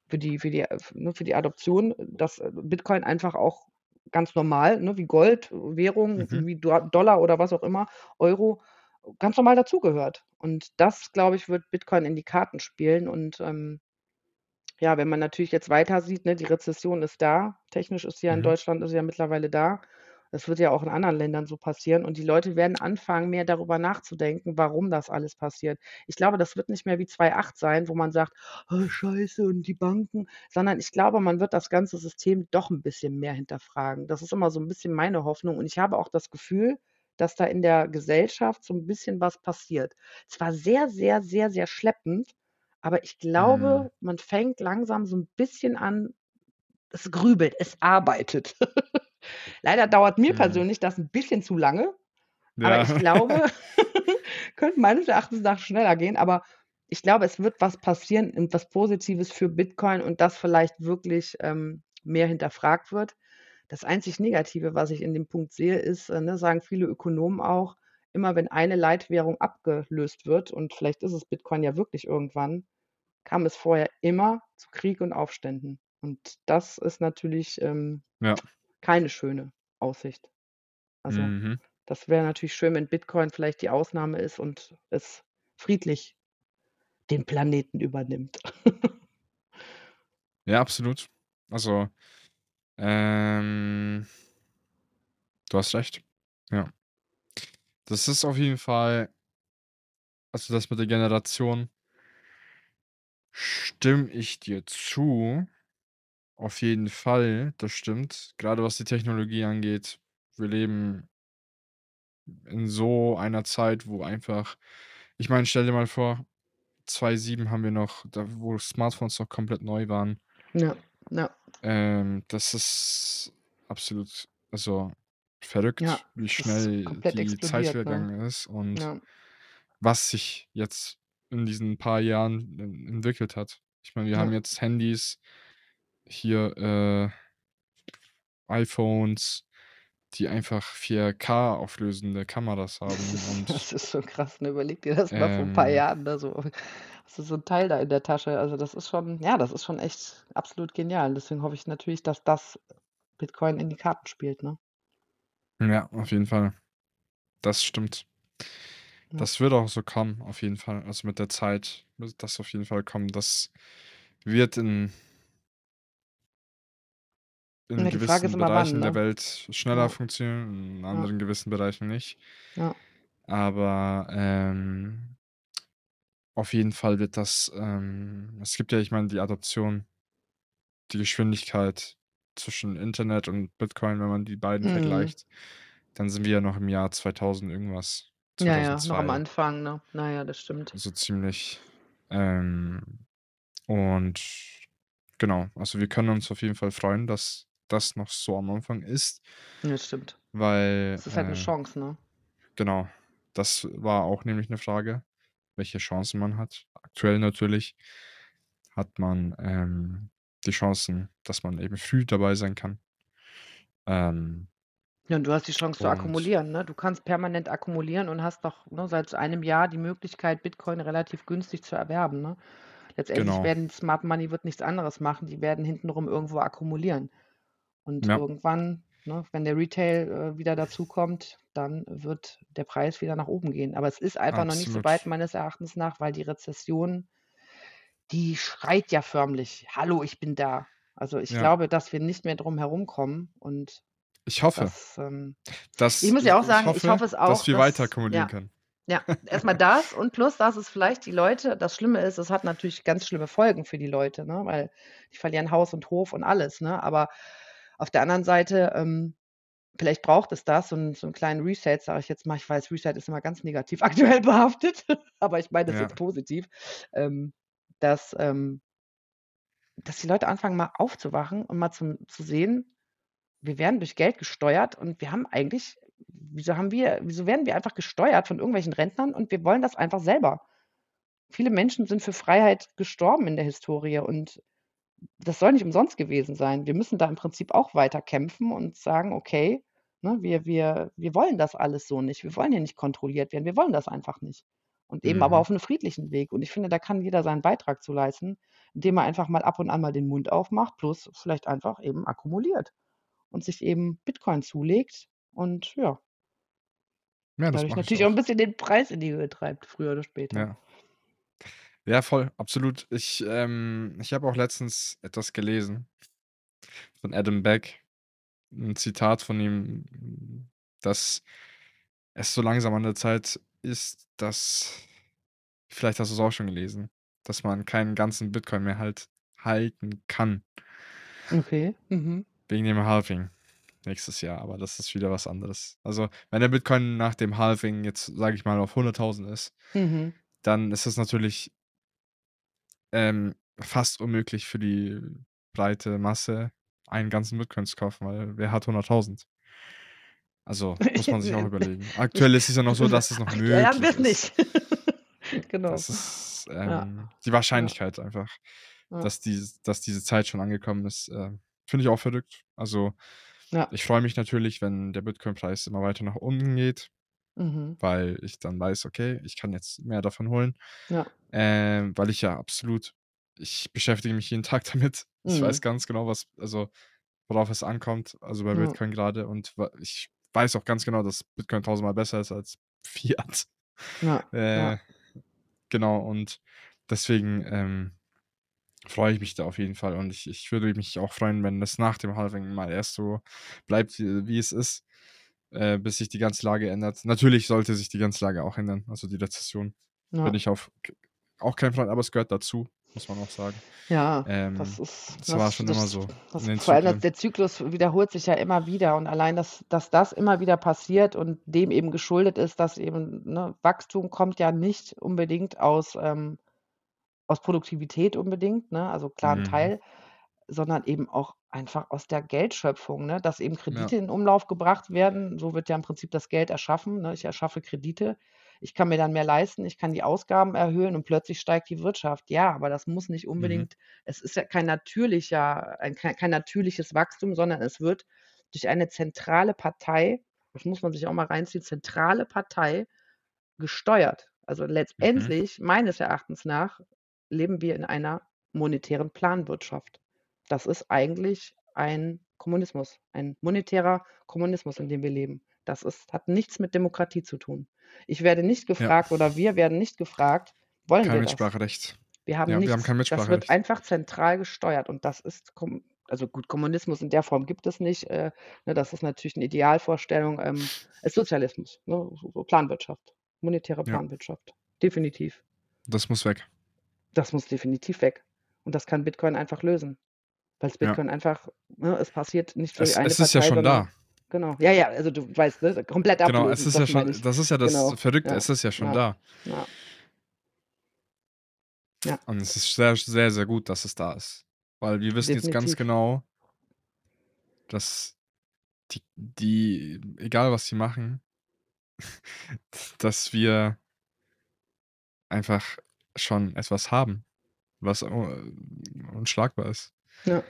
für die für die ne, für die Adoption, dass, äh, Bitcoin einfach auch ganz normal, ne, wie Gold, Währung, Mhm. wie Do Dollar oder was auch immer, Euro, ganz normal dazugehört. Und das, glaube ich, wird Bitcoin in die Karten spielen und, ähm ja, wenn man natürlich jetzt weiter sieht, ne, die Rezession ist da. Technisch ist sie ja in Mhm. Deutschland ist sie ja mittlerweile da. Das wird ja auch in anderen Ländern so passieren und die Leute werden anfangen, mehr darüber nachzudenken, warum das alles passiert. Ich glaube, das wird nicht mehr wie 2008 sein, wo man sagt: „Oh, Scheiße und die Banken“, sondern ich glaube, man wird das ganze System doch 'n bisschen mehr hinterfragen. Das ist immer so 'n bisschen meine Hoffnung und ich habe auch das Gefühl, dass da in der Gesellschaft so 'n bisschen was passiert. Zwar sehr, sehr, sehr, sehr schleppend, aber ich Mhm. glaube, man fängt langsam so 'n bisschen an es grübelt, es arbeitet. Leider dauert mir persönlich das 'n bisschen zu lange, aber Ja. ich glaube, könnte meines Erachtens nach schneller gehen, aber ich glaube, es wird was passieren und was Positives für Bitcoin und das vielleicht wirklich, ähm, mehr hinterfragt wird. Das einzig Negative, was ich in dem Punkt sehe, ist, äh, ne, sagen viele Ökonomen auch, immer wenn eine Leitwährung abgelöst wird und vielleicht ist es Bitcoin ja wirklich irgendwann, kam es vorher immer zu Krieg und Aufständen. Und das ist natürlich, ähm, Ja. Keine schöne Aussicht. Also, Mhm. das wäre natürlich schön, wenn Bitcoin vielleicht die Ausnahme ist und es friedlich den Planeten übernimmt. Ja, absolut. Also, ähm du hast recht. Ja. Das ist auf jeden Fall also, das mit der Generation stimme ich dir zu. Auf jeden Fall, das stimmt. Grade was die Technologie angeht. Wir leben in so einer Zeit, wo einfach ich meine, stell dir mal vor, 2007 haben wir noch da wo Smartphones noch komplett neu waren. Ja, ja. Ähm, das ist absolut also, Ja, verrückt, wie es ist schnell die Zeit ne? vergangen ist und Ja. was sich jetzt in diesen paar Jahren en entwickelt hat. Ich meine, wir haben Ja. jetzt Handys, hier, äh iPhones, die einfach 4K auflösende Kameras Das haben ist und das ist schon krass, ne? Überleg dir das mal vor 'n paar ähm Jahren, ne, so hast du so 'n Teil da in der Tasche. Also, das ist schon ja, das ist schon echt absolut genial. Deswegen hoffe ich natürlich, dass das Bitcoin in die Karten spielt, ne? Ja, auf jeden Fall. Das stimmt. Ja. Das wird auch so kommen, auf jeden Fall. Also, mit der Zeit wird das auf jeden Fall kommen. Das wird in in Ja, gewissen immer wann, Bereichen der ne? Welt schneller Ja. funktionieren, in Ja. anderen gewissen Bereichen nicht. Ja. Aber, ähm auf jeden Fall wird das, ähm es gibt ja ich meine, die Adoption die Geschwindigkeit zwischen Internet und Bitcoin, wenn man die beiden Mhm. vergleicht, dann sind wir ja noch im Jahr 2000 irgendwas, Ja, ja, noch am 2002. Anfang, ne? Na ja, das stimmt. So ziemlich. Ähm, und genau, also, wir können uns auf jeden Fall freuen, dass das noch so am Anfang ist. Ja, stimmt. Weil, Es ist halt 'ne äh Chance, ne? genau, das war auch nämlich 'ne Frage, welche Chancen man hat. Aktuell natürlich hat man, ähm, die Chancen, dass man eben früh dabei sein kann. Ähm Ja, und du hast die Chance zu akkumulieren, ne? Du kannst permanent akkumulieren und hast doch, ne, seit einem Jahr die Möglichkeit, Bitcoin relativ günstig zu erwerben, ne? Letztendlich Genau. werden Smart Money wird nichts anderes machen, die werden hintenrum irgendwo akkumulieren. Und Ja. irgendwann, ne, wenn der Retail, äh, wieder dazukommt, dann wird der Preis wieder nach oben gehen. Aber es ist einfach noch nicht so weit Absolut. meines Erachtens nach, weil die Rezession die schreit ja förmlich: „Hallo, ich bin da.“ Also, ich Ja. glaube, dass wir nicht mehr drum herumkommen und Ich hoffe. das, ähm ich Dass muss ich ja auch ich sagen, ich hoffe, hoffe es dass auch, wir weiter dass akkumulieren ja, können. ja, erst mal das und plus, dass es vielleicht die Leute das Schlimme ist, es hat natürlich ganz schlimme Folgen für die Leute, ne, weil die verlieren Haus und Hof und alles, ne? Aber auf der anderen Seite, ähm, vielleicht braucht es das, so 'n so 'n kleinen Reset, sage ich jetzt mal. Ich weiß, Reset ist immer ganz negativ aktuell behaftet, aber ich meine das Ja. jetzt positiv, ähm, dass, ähm dass die Leute anfangen, mal aufzuwachen und mal zum zu sehen, wir werden durch Geld gesteuert und wir haben eigentlich wieso haben wir wieso werden wir einfach gesteuert von irgendwelchen Rentnern und wir wollen das einfach selber? Viele Menschen sind für Freiheit gestorben in der Historie und das soll nicht umsonst gewesen sein. Wir müssen da im Prinzip auch weiter kämpfen und sagen: „Okay, ne, wir wir wir wollen das alles so nicht. Wir wollen hier nicht kontrolliert werden. Wir wollen das einfach nicht.“ Und eben aber Mhm. auf 'nem friedlichen Weg. Und ich finde, da kann jeder seinen Beitrag zu leisten, indem er einfach mal ab und an mal den Mund aufmacht, plus vielleicht einfach eben akkumuliert und sich eben Bitcoin zulegt und ja Ja, das dadurch natürlich auch auch. bisschen den Preis in die Höhe treibt, früher oder später. Ja. Ja, voll, absolut. Ich, ähm ich habe auch letztens etwas gelesen von Adam Back, 'n Zitat von ihm, dass es so langsam an der Zeit ist, dass vielleicht hast du's auch schon gelesen, dass man keinen ganzen Bitcoin mehr halt halten kann. Okay, mhm. Wegen dem Halving nächstes Jahr, aber das ist wieder was anderes. Also, wenn der Bitcoin nach dem Halving jetzt, sage ich mal, auf 100.000 ist, Mhm. dann ist das natürlich ähm, fast unmöglich für die breite Masse, einen ganzen Bitcoin zu kaufen, weil wer hat 100.000? Also, muss man sich auch überlegen. Aktuell ist es ja noch so, dass es noch haben möglich wir's ist. nicht. Genau. Das ist, Ja. ähm, die Ja. Wahrscheinlichkeit einfach, Ja. dass dies dass diese Zeit schon angekommen ist, äh, finde ich auch verrückt. Also, Ja. ich freue mich natürlich, wenn der Bitcoin-Preis immer weiter nach unten geht, Mhm. weil ich dann weiß: „Okay, ich kann jetzt mehr davon holen.“ Ja. Ähm, weil ich ja absolut ich beschäftige mich jeden Tag damit. Ich weiß Mhm. ganz genau, was also, worauf es ankommt, also, bei Ja. Bitcoin grade und ich weiß auch ganz genau, dass Bitcoin tausendmal besser ist als Fiat. Ja, Äh, ja. genau und deswegen, ähm, freue ich mich da auf jeden Fall und ich ich würde mich auch freuen, wenn das nach dem Halving mal erst so bleibt, wie wie es ist, äh, bis sich die ganze Lage ändert. Natürlich sollte sich die ganze Lage auch ändern, also, die Rezession. Bin Ja. ich auf auch kein Freund, aber es gehört dazu, muss man auch sagen. Ja, das Ähm, ist das war das schon immer das so in das vor allem, der Zyklus wiederholt sich ja immer wieder und allein, dass dass das immer wieder passiert und dem eben geschuldet ist, dass eben ne, Wachstum kommt ja nicht unbedingt aus, ähm aus Produktivität unbedingt, ne, also, klar 'n Mhm. Teil, sondern eben auch einfach aus der Geldschöpfung, ne, dass eben Ja. Kredite in Umlauf gebracht werden. So wird ja im Prinzip das Geld erschaffen, ne? Ich erschaffe Kredite. Ich kann mir dann mehr leisten, ich kann die Ausgaben erhöhen und plötzlich steigt die Wirtschaft. Ja, aber das muss nicht Mhm. unbedingt es ist ja kein natürlicher ein kei kein natürliches Wachstum, sondern es wird durch eine zentrale Partei das muss man sich auch mal reinziehen, zentrale Partei gesteuert. Also, Mhm. letztendlich, meines Erachtens nach, leben wir in einer monetären Planwirtschaft. Das ist eigentlich ein Kommunismus, ein monetärer Kommunismus, in dem wir leben. Das ist hat nichts mit Demokratie zu tun. Ich werde nicht Ja. gefragt oder wir werden nicht gefragt: „Wollen Kein wir das?“ Mitspracherecht. Wir haben Ja, wir haben nichts. kein Das wird Mitspracherecht. einfach zentral gesteuert und das ist also, gut, Kommunismus in der Form gibt es nicht, äh, ne, das ist natürlich 'ne Idealvorstellung, ähm, ist Sozialismus, ne, Planwirtschaft, monetäre Ja. Planwirtschaft, definitiv. Das muss weg. Das muss definitiv weg. Und das kann Bitcoin einfach lösen, weil's Ja. Bitcoin einfach ne, es passiert nicht durch Es eine es ist ja schon da. genau. Ja, ja, also, du weißt, ne, komplett Genau, es ablösen, ist ja das meine schon das ist ja das Genau, Verrückte, ja, es ist ja schon ja, da. ja. Ja. Und es ist sehr, sehr, sehr gut, dass es da ist, weil wir wissen jetzt ganz Definitiv. genau dass die die egal was sie machen dass wir einfach schon etwas haben, was unschlagbar ist. Ja.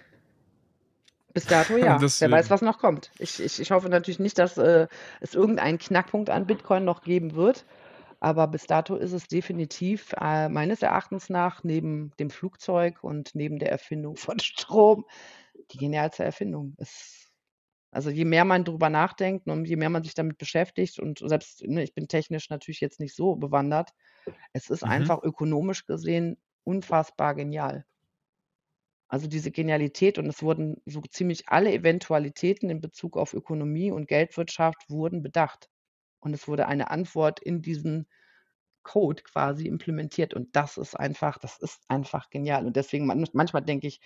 Bis dato ja. Wer weiß, deswegen was noch kommt. Ich ich ich hoffe natürlich nicht, dass, äh, es irgendeinen Knackpunkt an Bitcoin noch geben wird, aber bis dato ist es definitiv, äh, meines Erachtens nach neben dem Flugzeug und neben der Erfindung von Strom die genialste Erfindung. Es also, je mehr man drüber nachdenkt und je mehr man sich damit beschäftigt und selbst ne, ich bin technisch natürlich jetzt nicht so bewandert. Es ist Mhm. einfach ökonomisch gesehen unfassbar genial. Also, diese Genialität und es wurden so ziemlich alle Eventualitäten in Bezug auf Ökonomie und Geldwirtschaft wurden bedacht. Und es wurde eine Antwort in diesen Code quasi implementiert und das ist einfach das ist einfach genial. Und deswegen man manchmal denke ich,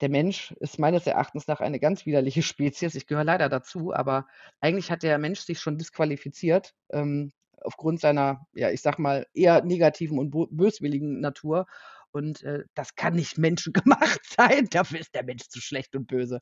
der Mensch ist meines Erachtens nach eine ganz widerliche Spezies. Ich gehöre leider dazu, aber eigentlich hat der Mensch sich schon disqualifiziert, ähm, aufgrund seiner, ja, ich sage mal, eher negativen und böswilligen Natur. Und, äh, das kann nicht menschengemacht sein. Dafür ist der Mensch zu schlecht und böse.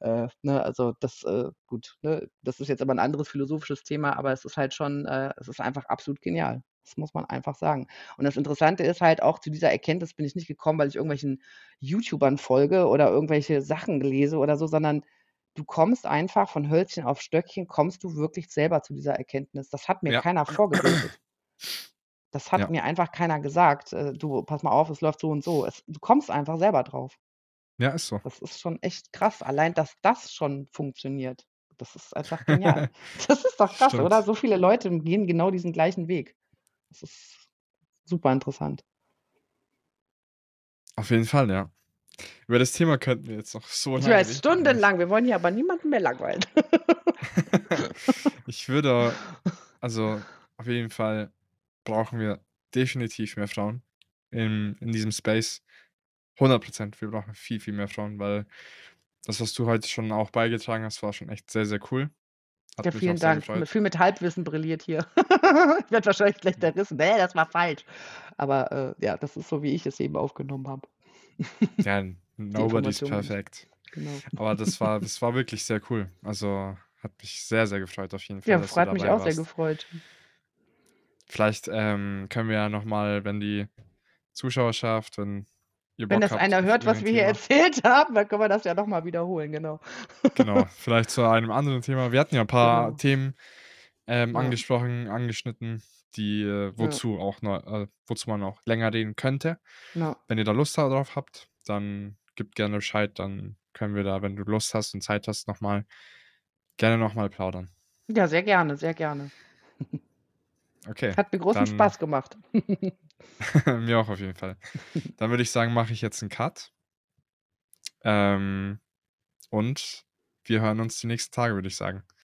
Äh, ne, also das, äh gut, ne? Das ist jetzt aber 'n anderes philosophisches Thema, aber es ist halt schon äh, es ist einfach absolut genial. Das muss man einfach sagen. Und das Interessante ist halt auch, zu dieser Erkenntnis bin ich nicht gekommen, weil ich irgendwelchen YouTubern folge oder irgendwelche Sachen lese oder so, sondern du kommst einfach von Hölzchen auf Stöckchen kommst du wirklich selber zu dieser Erkenntnis. Das hat mir Ja. keiner vorgebetet. Das hat Ja. mir einfach keiner gesagt: „Äh, du, pass mal auf, es läuft so und so.“ Es du kommst einfach selber drauf. Ja, ist so. Das ist schon echt krass. Allein, dass das schon funktioniert, das ist einfach genial. Das ist doch krass, oder? Stimmt. So viele Leute gehen genau diesen gleichen Weg. Das ist super interessant. Auf jeden Fall, ja. Über das Thema könnten wir jetzt noch so Ich lange weiß, reden, eigentlich. stundenlang. Wir wollen hier aber niemanden mehr langweilen. Ich würde also, auf jeden Fall brauchen wir definitiv mehr Frauen in in diesem Space. 100% Wir brauchen viel, viel mehr Frauen, weil das, was du heute schon auch beigetragen hast, war schon echt sehr, sehr cool. Ja, Hat auch vielen sehr Dank. Gefreut. viel mit Halbwissen brilliert hier. Ich werde wahrscheinlich gleich zerrissen: „Ne, das war falsch.“ Aber, äh, ja, das ist so, wie ich es eben aufgenommen habe. Ja, nobody's ich. perfect. Genau. Aber das war das war wirklich sehr cool. Also, hat mich sehr, sehr gefreut auf jeden Fall, Ja, freut mich auch sehr warst. gefreut. Vielleicht, ähm, können wir ja noch mal, wenn die Zuschauerschaft wenn ihr Wenn Bock das habt einer hört, was wir hier Thema erzählt haben, dann können wir das ja noch mal wiederholen, genau. Genau, vielleicht zu einem anderen Thema. Wir hatten ja 'n paar Genau. Themen, ähm, Ja. angesprochen, angeschnitten, die äh, Ja. wozu auch neu äh, wozu man auch länger reden könnte. Ja. Wenn ihr da Lust da drauf habt, dann gebt gerne Bescheid, dann können wir da, wenn du Lust hast und Zeit hast, noch mal gerne noch mal plaudern. Ja, sehr gerne, sehr gerne. Okay, Hat mir großen dann Spaß gemacht. mir auch auf jeden Fall. Dann würde ich sagen, mache ich jetzt 'n Cut. Ähm, und wir hören uns die nächsten Tage, würde ich sagen.